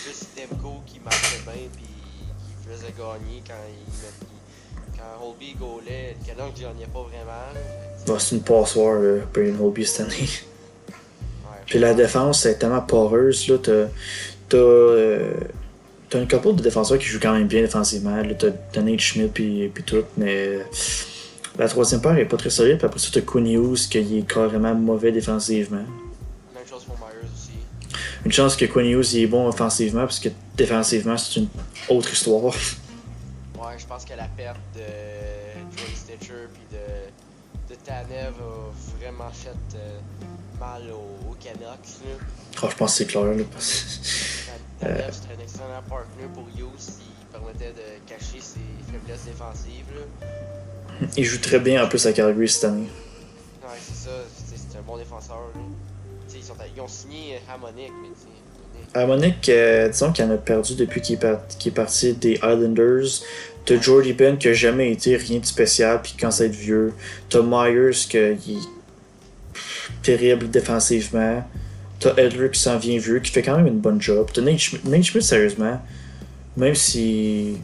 plus Demko qui marchait bien puis qui faisait gagner quand il met- quand Holby gaulait, le Canucks gagnait pas vraiment. Bah, c'est une passoire, là, Brian Holby cette année. ouais. Puis la défense, c'est tellement poreuse. Là, t'as, t'as, euh, t'as une couple de défenseurs qui jouent quand même bien défensivement. Là, t'as Nate Schmidt puis, puis tout, mais la troisième paire est pas très solide. Puis après ça, t'as qui est carrément mauvais défensivement. Même chose pour Myers aussi. Une chance que Quinn Hughes il est bon offensivement parce que défensivement, c'est une autre histoire. Ouais, je pense que la perte de Joey Stitcher puis de, de Tanev a vraiment fait euh, mal aux, aux Canucks. Là. Oh, je pense que c'est clair. Là, Tanev, c'était un excellent partner pour Hughes. Il permettait de cacher ses faiblesses défensives. Là. Il joue très bien en plus à Calgary cette année. Ouais, c'est ça. C'est c'est un bon défenseur. Ils, sont, ils ont signé Harmonic, mais Harmonic, euh, disons qu'il en a perdu depuis qu'il est, par- qu'il est parti des Islanders. T'as Jordy Ben qui a jamais été rien de spécial puis qui commence à être vieux. T'as Myers qui est terrible défensivement. T'as Edler qui s'en vient vieux, qui fait quand même une bonne job. T'as Nate Schmidt, sérieusement, même si.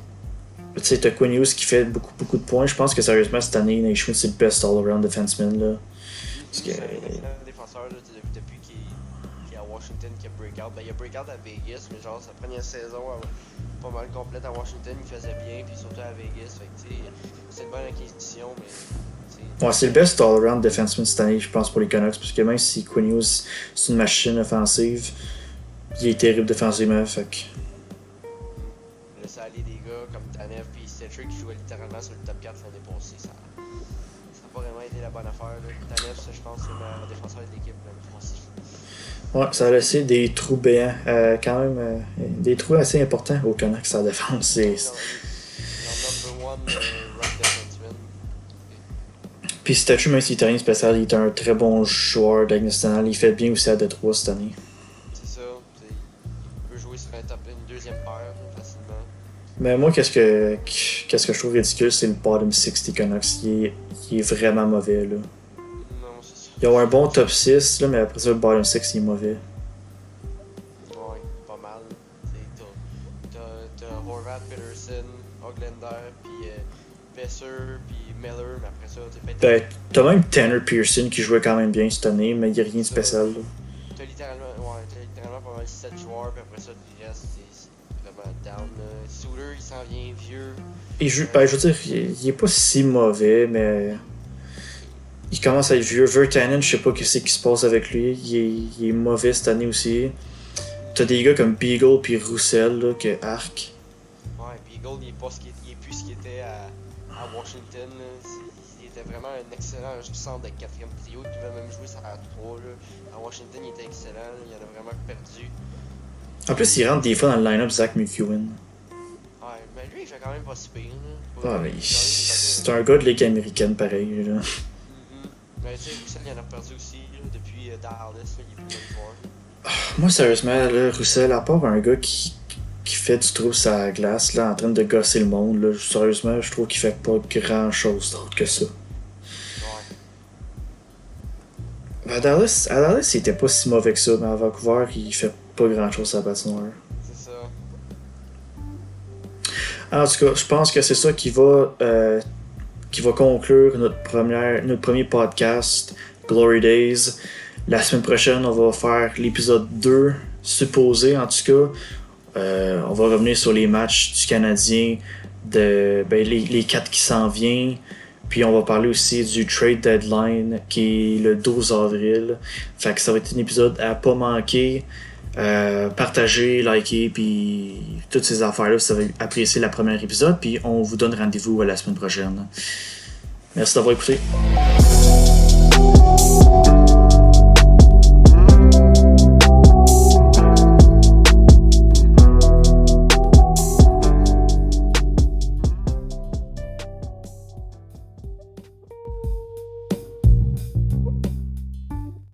Tu sais, t'as Quinn Hughes qui fait beaucoup, beaucoup de points. Je pense que sérieusement, cette année, Nate Schmidt, c'est le best all-around defenseman. Là. Parce que- un défenseur là, depuis, qu'il est à Washington qu'il a breakout. Ben, il a breakout à Vegas, mais genre sa première saison pas mal complète à Washington, il faisait bien, puis surtout à Vegas. Fait que c'est une bonne acquisition, mais Ouais, c'est le best all-around defenseman cette année, je pense, pour les Canucks. Parce que même si Quinn Hughes, c'est une machine offensive, il est terrible défensivement. Fait que. aller des gars comme Tanev Stitcher qui jouaient littéralement sur le top 4 l'année passée, ça ça a pas vraiment été la bonne affaire. Tanev, je pense, c'est le défenseur de l'équipe passée. Ouais, ça a laissé des trous béants, euh, quand même, euh, des trous assez importants au Canucks sa défense. Leur number one euh, right. Puis Statue, même s'il était rien spécial, il est un très bon joueur nationale. Il fait bien aussi à Detroit cette année. Mais moi, qu'est-ce que, qu'est-ce que je trouve ridicule, c'est le bottom 6 des Canucks. Il est, il est vraiment mauvais. Là. Non, ça. Ils ont un bon top 6, là, mais après ça, le bottom 6 il est mauvais. Ouais, pas mal. T'as- Horvat, Peterson, Oglander, puis euh, Besser, puis Miller, mais après ça, t'as fait. Ben, t'as même Tanner Pearson qui jouait quand même bien cette année, mais il n'y a rien de spécial. Là. T'as littéralement, ouais, t'as littéralement pas mal 7 joueurs, puis après ça, il s'en vient vieux. Il joue, ben, je veux dire, il, il est pas si mauvais, mais il commence à être vieux. Vertanen, je sais pas ce qui se passe avec lui. Il est, il est mauvais cette année aussi. T'as des gars comme Beagle puis Roussel, là, que Arc. Ouais, Gold, il est, pas ce qu'il- il est plus ce qu'il était à, à Washington. là. Il était vraiment un excellent centre de quatrième trio. Il pouvait même jouer ça à 3. Là. À Washington, il était excellent. là. Il en a vraiment perdu. En plus, il rentre des fois dans le line-up Zach McEwen. Ouais, mais lui, il fait quand même pas si pire. là. Ah, mais c'est un gars de Ligue américaine pareil. Là. Mhm. Mais tu sais, Roussel, il en a perdu aussi là, depuis euh, Dallas. Là, il est plus bonne joueur. Moi, sérieusement, là, Roussel, à part un gars qui, qui fait du trou la glace, là, en train de gosser le monde, là, sérieusement, je trouve qu'il fait pas grand chose d'autre que ça. Ouais. Ben, À Dallas, à Dallas, il était pas si mauvais que ça, mais à Vancouver, il fait pas grand chose à la patinoire. En tout cas, je pense que c'est ça qui va, euh, qui va conclure notre, première, notre premier podcast, Glory Days. La semaine prochaine, on va faire l'épisode 2, supposé en tout cas. Euh, on va revenir sur les matchs du Canadien, de, ben, les, les quatre qui s'en viennent. Puis on va parler aussi du trade deadline qui est le 12 avril. Fait que ça va être un épisode à pas manquer. Euh, partager, liker, puis toutes ces affaires-là, si vous avez apprécié le premier épisode. Puis on vous donne rendez-vous à la semaine prochaine. Merci d'avoir écouté.